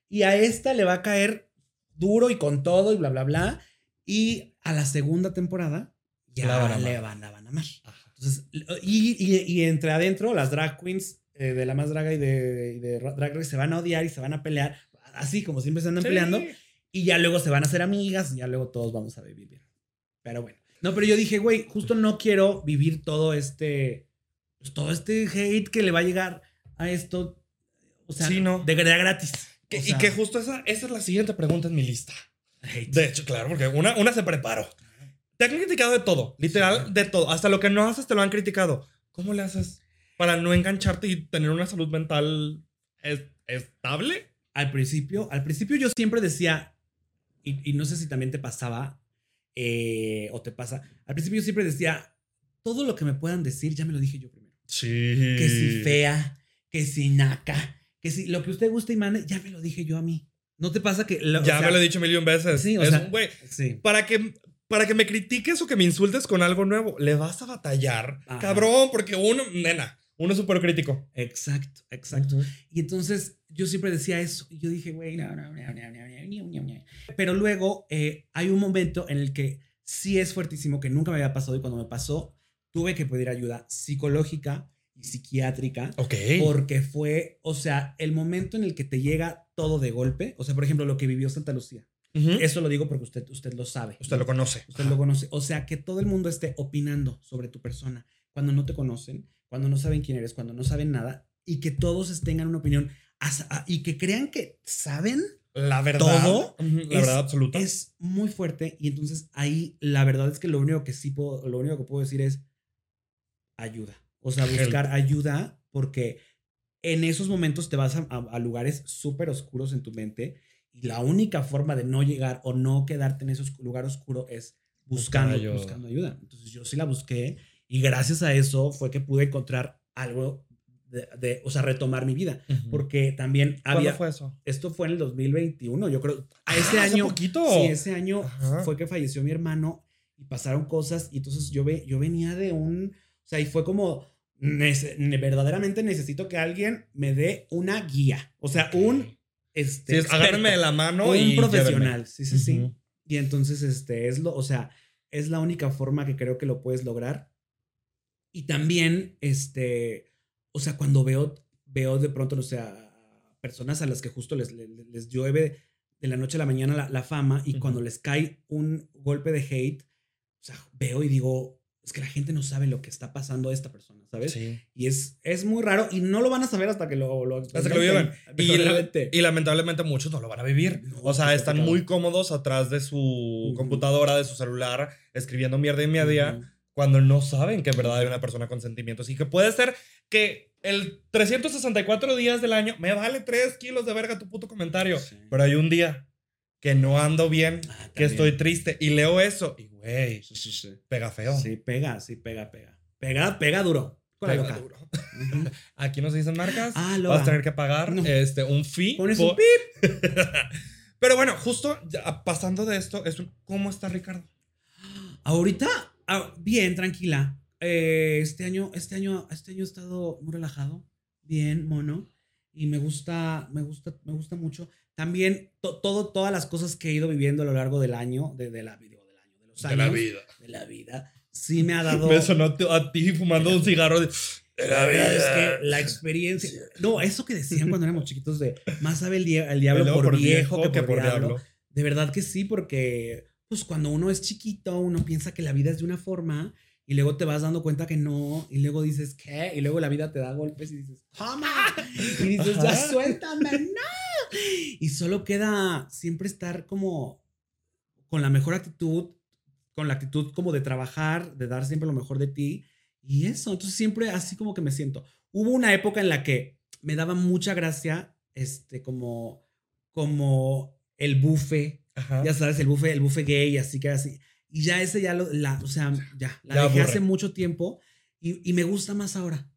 Y a esta le va a caer duro y con todo y bla, bla, bla. Y a la segunda temporada ya La van a amar. le van, a amar. Ajá. Entonces, y, y- y entre adentro, las drag queens eh, de la más draga y de, de Drag Race se van a odiar y se van a pelear, así como siempre se andan Sí. peleando. Y ya luego se van a hacer amigas y ya luego todos vamos a vivir bien. Pero bueno. No, pero yo dije, güey, justo no quiero vivir todo este. Pues todo este hate que le va a llegar a esto. O sea, Sí, no. de, de gratis. Que- O y que justo esa, esa es la siguiente pregunta en mi lista. hate. De hecho, claro, porque una, una se preparó. Te han criticado de todo, literal, Sí. de todo. Hasta lo que no haces te lo han criticado. ¿Cómo le haces para no engancharte y tener una salud mental es- estable? Al principio, al principio yo siempre decía, y, y no sé si también te pasaba eh, o te pasa, al principio yo siempre decía, todo lo que me puedan decir ya me lo dije yo primero. Sí. que si fea, que si naca, que si lo que usted guste y mande, ya me lo dije yo a mí. ¿No te pasa que... lo- o Ya sea, me lo he dicho mil veces. Sí, o es sea- un güey. Sí. Para que, para que me critiques o que me insultes con algo nuevo, le vas a batallar. Ajá. Cabrón, porque uno, nena, uno es súper crítico. Exacto, exacto. Y entonces yo siempre decía eso. Y yo dije, güey, no, no, no, no, no, no, Pero luego eh, hay un momento en el que sí es fuertísimo, que nunca me había pasado y cuando me pasó, tuve que pedir ayuda psicológica y psiquiátrica. Ok. Porque fue, o sea, el momento en el que te llega todo de golpe. O sea, por ejemplo, lo que vivió Santa Lucía. Uh -huh. Eso lo digo porque usted, usted lo sabe. Usted lo conoce. Usted Ajá. lo conoce. O sea, que todo el mundo esté opinando sobre tu persona cuando no te conocen, cuando no saben quién eres, cuando no saben nada y que todos tengan una opinión y que crean que saben, La verdad. Todo La es- verdad absoluta. es muy fuerte. Y entonces ahí la verdad es que lo único que sí puedo, lo único que puedo decir es ayuda. O sea, Help. buscar ayuda porque en esos momentos te vas a, a- a lugares súper oscuros en tu mente y la única forma de no llegar o no quedarte en esos lugares oscuros es buscando, ayuda. buscando ayuda. Entonces yo sí la busqué y gracias a eso fue que pude encontrar algo de, de- o sea, retomar mi vida. Porque también ¿Cuándo había... fue eso? Esto fue en el 2021, yo creo. A ese Ah, hace año... poquito. Sí, ese año Ajá. fue que falleció mi hermano y pasaron cosas y entonces yo, ve, yo venía de un... O sea, y fue como... nece- ne- verdaderamente necesito que alguien me dé una guía. O sea, un... Este, Sí, es, agárrenme de la mano un y profesional. Sí, sí, sí. llévenme. Ujú. Y entonces, este, es lo, o sea, es la única forma que creo que lo puedes lograr. Y también, este, o sea, cuando veo, veo de pronto, o sea, personas a las que justo les, les, les llueve de la noche a la mañana la, la fama y Ujú. cuando les cae un golpe de hate, o sea, veo y digo, es que la gente no sabe lo que está pasando a esta persona, ¿sabes? Sí. Y es, es muy raro y no lo van a saber hasta que lo, lo Hasta que lo vivan. Y, lamentablemente muchos no lo van a vivir. No, o sea, están muy cómodos atrás de su computadora, de su celular, escribiendo mierda y media, Ujú. Cuando no saben que en verdad hay una persona con sentimientos. Y que puede ser que el 364 días del año me vale 3 kilos de verga tu puto comentario. Sí. Pero hay un día que no ando bien, Ah, que estoy triste y leo eso. Y güey, Sí, sí, pega feo. Sí, pega, sí, pega, pega. Pega, pega duro. Con la Pega loca. duro. Ujú. <laughs> Aquí nos dicen marcas. Ah, Vas a tener que pagar No. este, un fee. Pones por- un pip. <laughs> Pero bueno, justo pasando de esto, es un, ¿cómo está Ricardo? Ahorita, ah, bien, tranquila. Eh, este año, este año, este año he estado muy relajado, bien, mono. Y me gusta, me gusta, me gusta mucho. También to- todo, todas las cosas que he ido viviendo a lo largo del año, de, de la, digo, del año, de los años, vida. de la vida, sí me ha dado. <laughs> Me sonó a ti- fumando un cigarro de, de La verdad es que la experiencia. No, eso que decían cuando éramos chiquitos de más sabe el, dia- el diablo por, viejo, que, por, diablo. diablo. De verdad que sí, porque pues cuando uno es chiquito, uno piensa que la vida es de una forma y luego te vas dando cuenta que no, y luego dices, ¿qué? Y luego la vida te da golpes y dices, ¡Toma! <laughs> Y dices, ya Ajá. suéltame, no. Y solo queda siempre estar como con la mejor actitud, con la actitud como de trabajar, de dar siempre lo mejor de ti. Y eso, entonces siempre así como que me siento. Hubo una época en la que me daba mucha gracia, este, como, como el buffet, Ajá. ya sabes, el buffet, el buffet gay, así que así. Y ya ese ya lo, la, o sea, ya, la Ya dejé aburre. hace mucho tiempo y, y me gusta más ahora.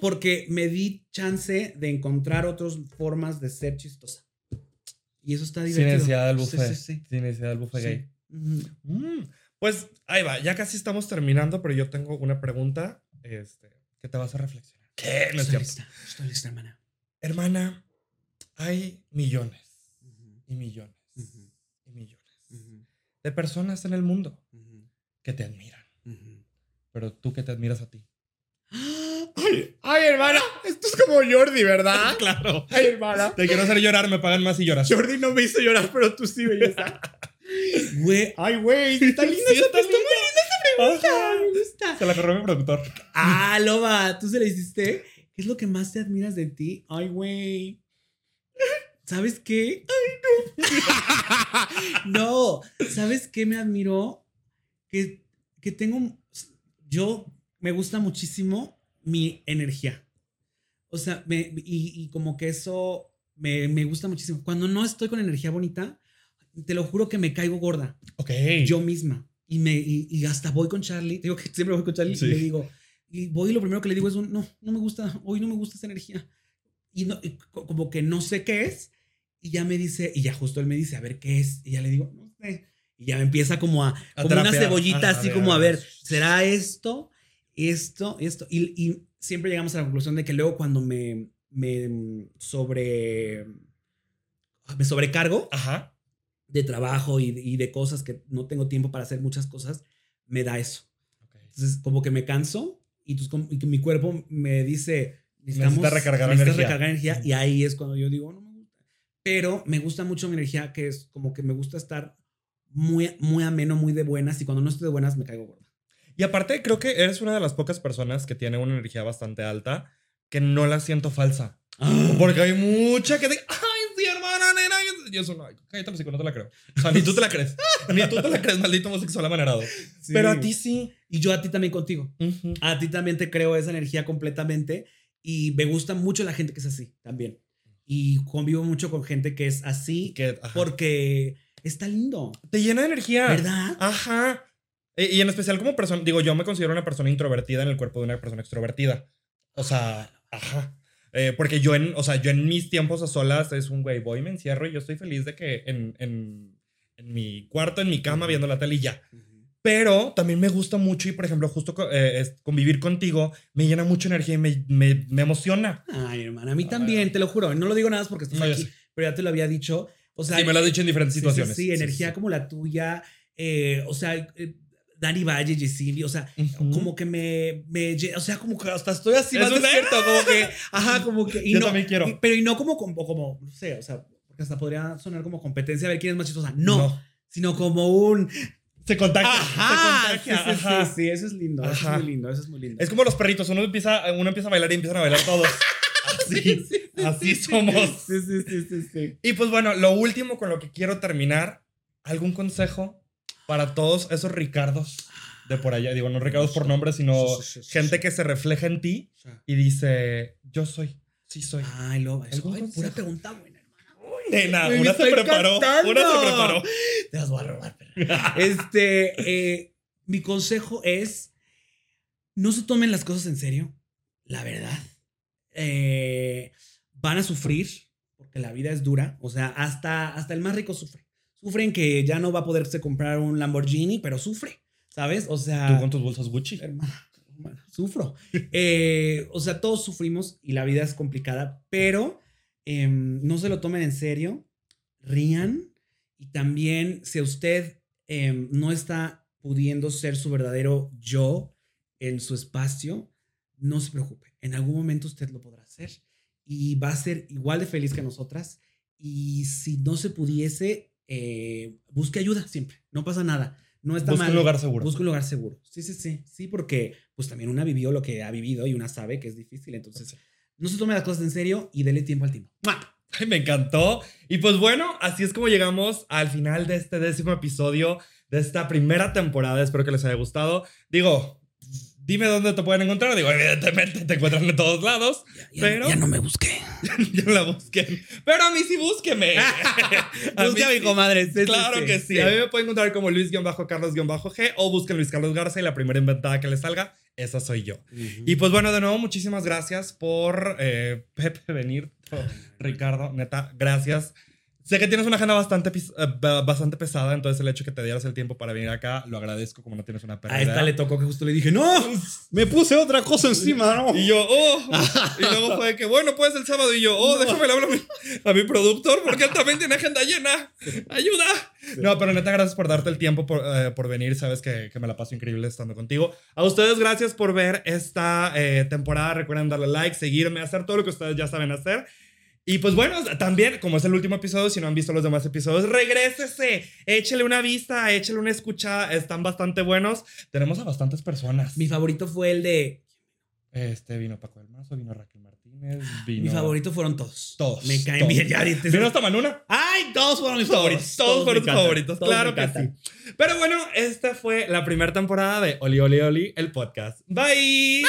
Porque me di chance de encontrar otras formas de ser chistosa. Y eso está Sin divertido. necesidad del Sí, buffet. sí, sí. Sin necesidad del buffet Sí. gay. Mm, Pues ahí va, ya casi estamos terminando, pero yo tengo una pregunta este, que te vas a reflexionar. ¿Qué? No es Estoy lista, estoy lista, hermana. Hermana, hay millones y millones y millones de personas en el mundo que te admiran, pero tú que te admiras a ti. Ay, Ay, hermana, esto es como Jordi, ¿verdad? <laughs> claro. Ay, hermana. Te quiero hacer llorar, me pagan más y lloras. Jordi no me hizo llorar, pero tú sí, belleza. <laughs> Güey, ay, güey, está linda Sí, esa está pregunta. Ajá. Me gusta. Se la corrió mi productor. Ah, Loba, tú se la hiciste. ¿Qué es lo que más te admiras de ti? Ay, güey. ¿Sabes qué? Ay, no. no. ¿Sabes qué me admiró? Que, que tengo. Yo me gusta muchísimo mi energía. O sea, me, y, y como que eso me, me gusta muchísimo. Cuando no estoy con energía bonita, te lo juro que me caigo gorda Ok. yo misma. Y, me, y, y hasta voy con Charlie. Digo que <laughs> siempre voy con Charlie Sí. y le digo, y voy y lo primero que le digo es, un, no, no me gusta, hoy no me gusta esa energía. Y, no, y co- como que no sé qué es. Y ya me dice, y ya justo él me dice, a ver qué es. Y ya le digo, no sé. Y ya me empieza como a, como una cebollita, así como a ver, ¿será esto, esto, esto? Y, y siempre llegamos a la conclusión de que luego cuando me, me sobre, me sobrecargo, Ajá. de trabajo y, y de cosas que no tengo tiempo para hacer muchas cosas, me da eso. Entonces, como que me canso y, tus- y mi cuerpo me dice, necesitamos Necesita recargar energía. recargar energía y ahí es cuando yo digo, no. Pero me gusta mucho mi energía, que es como que me gusta estar muy, muy ameno, muy de buenas y cuando no estoy de buenas me caigo gorda. Y aparte, creo que eres una de las pocas personas que tiene una energía bastante alta que no la siento falsa. Porque hay mucha que dice, ay, sí, hermana, nena. Y eso no, cállate, los no te la creo. O sea, ni tú te la crees. ni tú te la crees, maldito homosexual amanerado. Sí. Pero a ti sí. Y yo a ti también contigo. Ujú. A ti también te creo esa energía completamente y me gusta mucho la gente que es así también. Y convivo mucho con gente que es así Que, porque está lindo, te llena de energía. ¿verdad? Ajá. E- Y en especial como persona, digo, yo me considero una persona introvertida en el cuerpo de una persona extrovertida. O sea, ajá. Eh, porque yo en, o sea, yo en mis tiempos a solas es un güey, voy y me encierro y yo estoy feliz de que en, en, en mi cuarto, en mi cama, viendo la tele y ya. Pero también me gusta mucho y, por ejemplo, justo eh, convivir contigo me llena mucha energía y me, me, me emociona. Ay, hermana, a mí también, te lo juro. No lo digo nada más porque estás No, aquí, pero ya te lo había dicho. O sea, Sí, me lo has dicho en diferentes sí, situaciones. Sí, energía como la tuya. eh, o sea, eh, Dani Valle, Yesili, o sea, como que me, me, o sea, como que hasta estoy así Es más despierto, como que, ajá, como que, y Yo no, también quiero. y- pero y no como, como, como, no sé, o sea, porque hasta podría sonar como competencia a ver quién es más chistosa. No, sino como un, Se contagia. ajá, se contagia. sí, ajá. sí, sí, eso es lindo, eso Ajá. es muy lindo, eso es muy lindo. Es como los perritos, uno empieza, uno empieza a bailar y empiezan a bailar todos. <laughs> Así, así somos. Sí, sí, sí, sí, sí. Y pues bueno, lo último con lo que quiero terminar, ¿algún consejo para todos esos Ricardos de por allá? Digo, no Ricardos por nombre, sino gente que se refleja en ti y dice, yo soy, sí soy. Ay, ¿Algún ay, pura pregunta hermana. Nena, me una se preparó, encantando. una se preparó. Te las voy a robar. perra. <laughs> Este, eh, mi consejo es, no se tomen las cosas en serio, la verdad. Eh, van a sufrir, porque la vida es dura, o sea, hasta, hasta el más rico sufre. Sufren que ya no va a poderse comprar un Lamborghini, pero sufre, ¿sabes? O sea... Tú con tus bolsas Gucci. Hermana, hermana, sufro. <laughs> Eh, o sea, todos sufrimos y la vida es complicada, pero em, no se lo tomen en serio, rían y también si usted em, no está pudiendo ser su verdadero yo en su espacio, no se preocupe, en algún momento usted lo podrá hacer y va a ser igual de feliz que nosotras y si no se pudiese, eh, busque ayuda siempre, no pasa nada. no está Busca mal. un lugar seguro. Busca un lugar seguro. Sí, sí, sí. Sí, porque pues también una vivió lo que ha vivido y una sabe que es difícil. Entonces, no se tome las cosas en serio y dele tiempo al tiempo. ¡Mua! Ay, me encantó. Y pues bueno, así es como llegamos al final de este décimo episodio de esta primera temporada. Espero que les haya gustado. Digo, dime dónde te pueden encontrar. Digo, evidentemente te encuentran en todos lados. Ya, ya Pero- no, ya no me busqué. <laughs> ya la busquen. Pero a mí sí búsqueme. <laughs> A mí Busca a mi comadre. Sí, Claro sí, que sí. A mí me pueden encontrar como Luis-Carlos-G o busquen Luis Carlos Garza y la primera inventada que les salga, esa soy yo. Ujú. Y pues bueno, de nuevo, muchísimas gracias por eh, Pepe venir. Ricardo, neta, gracias. Sé que tienes una agenda bastante, eh, ba- bastante pesada, entonces el hecho que te dieras el tiempo para venir acá, lo agradezco como no tienes una pérdida. A esta le tocó que justo le dije, no, me puse otra cosa encima, no. Y yo, oh. y luego fue que, bueno, pues el sábado. Y yo, oh, déjame le hablo a mi, a mi productor porque él también tiene agenda llena. Ayuda. No, pero neta, gracias por darte el tiempo por, eh, por venir. Sabes que, que me la paso increíble estando contigo. A ustedes, gracias por ver esta eh, temporada. Recuerden darle like, seguirme, hacer todo lo que ustedes ya saben hacer. Y pues bueno, también, como es el último episodio, si no han visto los demás episodios, regrésese, échele una vista, échele una escucha, están bastante buenos. Tenemos a bastantes personas. Mi favorito fue el de. Este vino Paco del Mazo, vino Raquel Martínez, vino. Mi favorito fueron todos. Todos. Me caen bien. Ya ahorita- Vino hasta Manuna. Ay, todos fueron mis Todos, favoritos. todos, fueron encantan, favoritos, todos claro que sí. Pero bueno, esta fue la primera temporada de Oli Oli Oli, el podcast. Bye.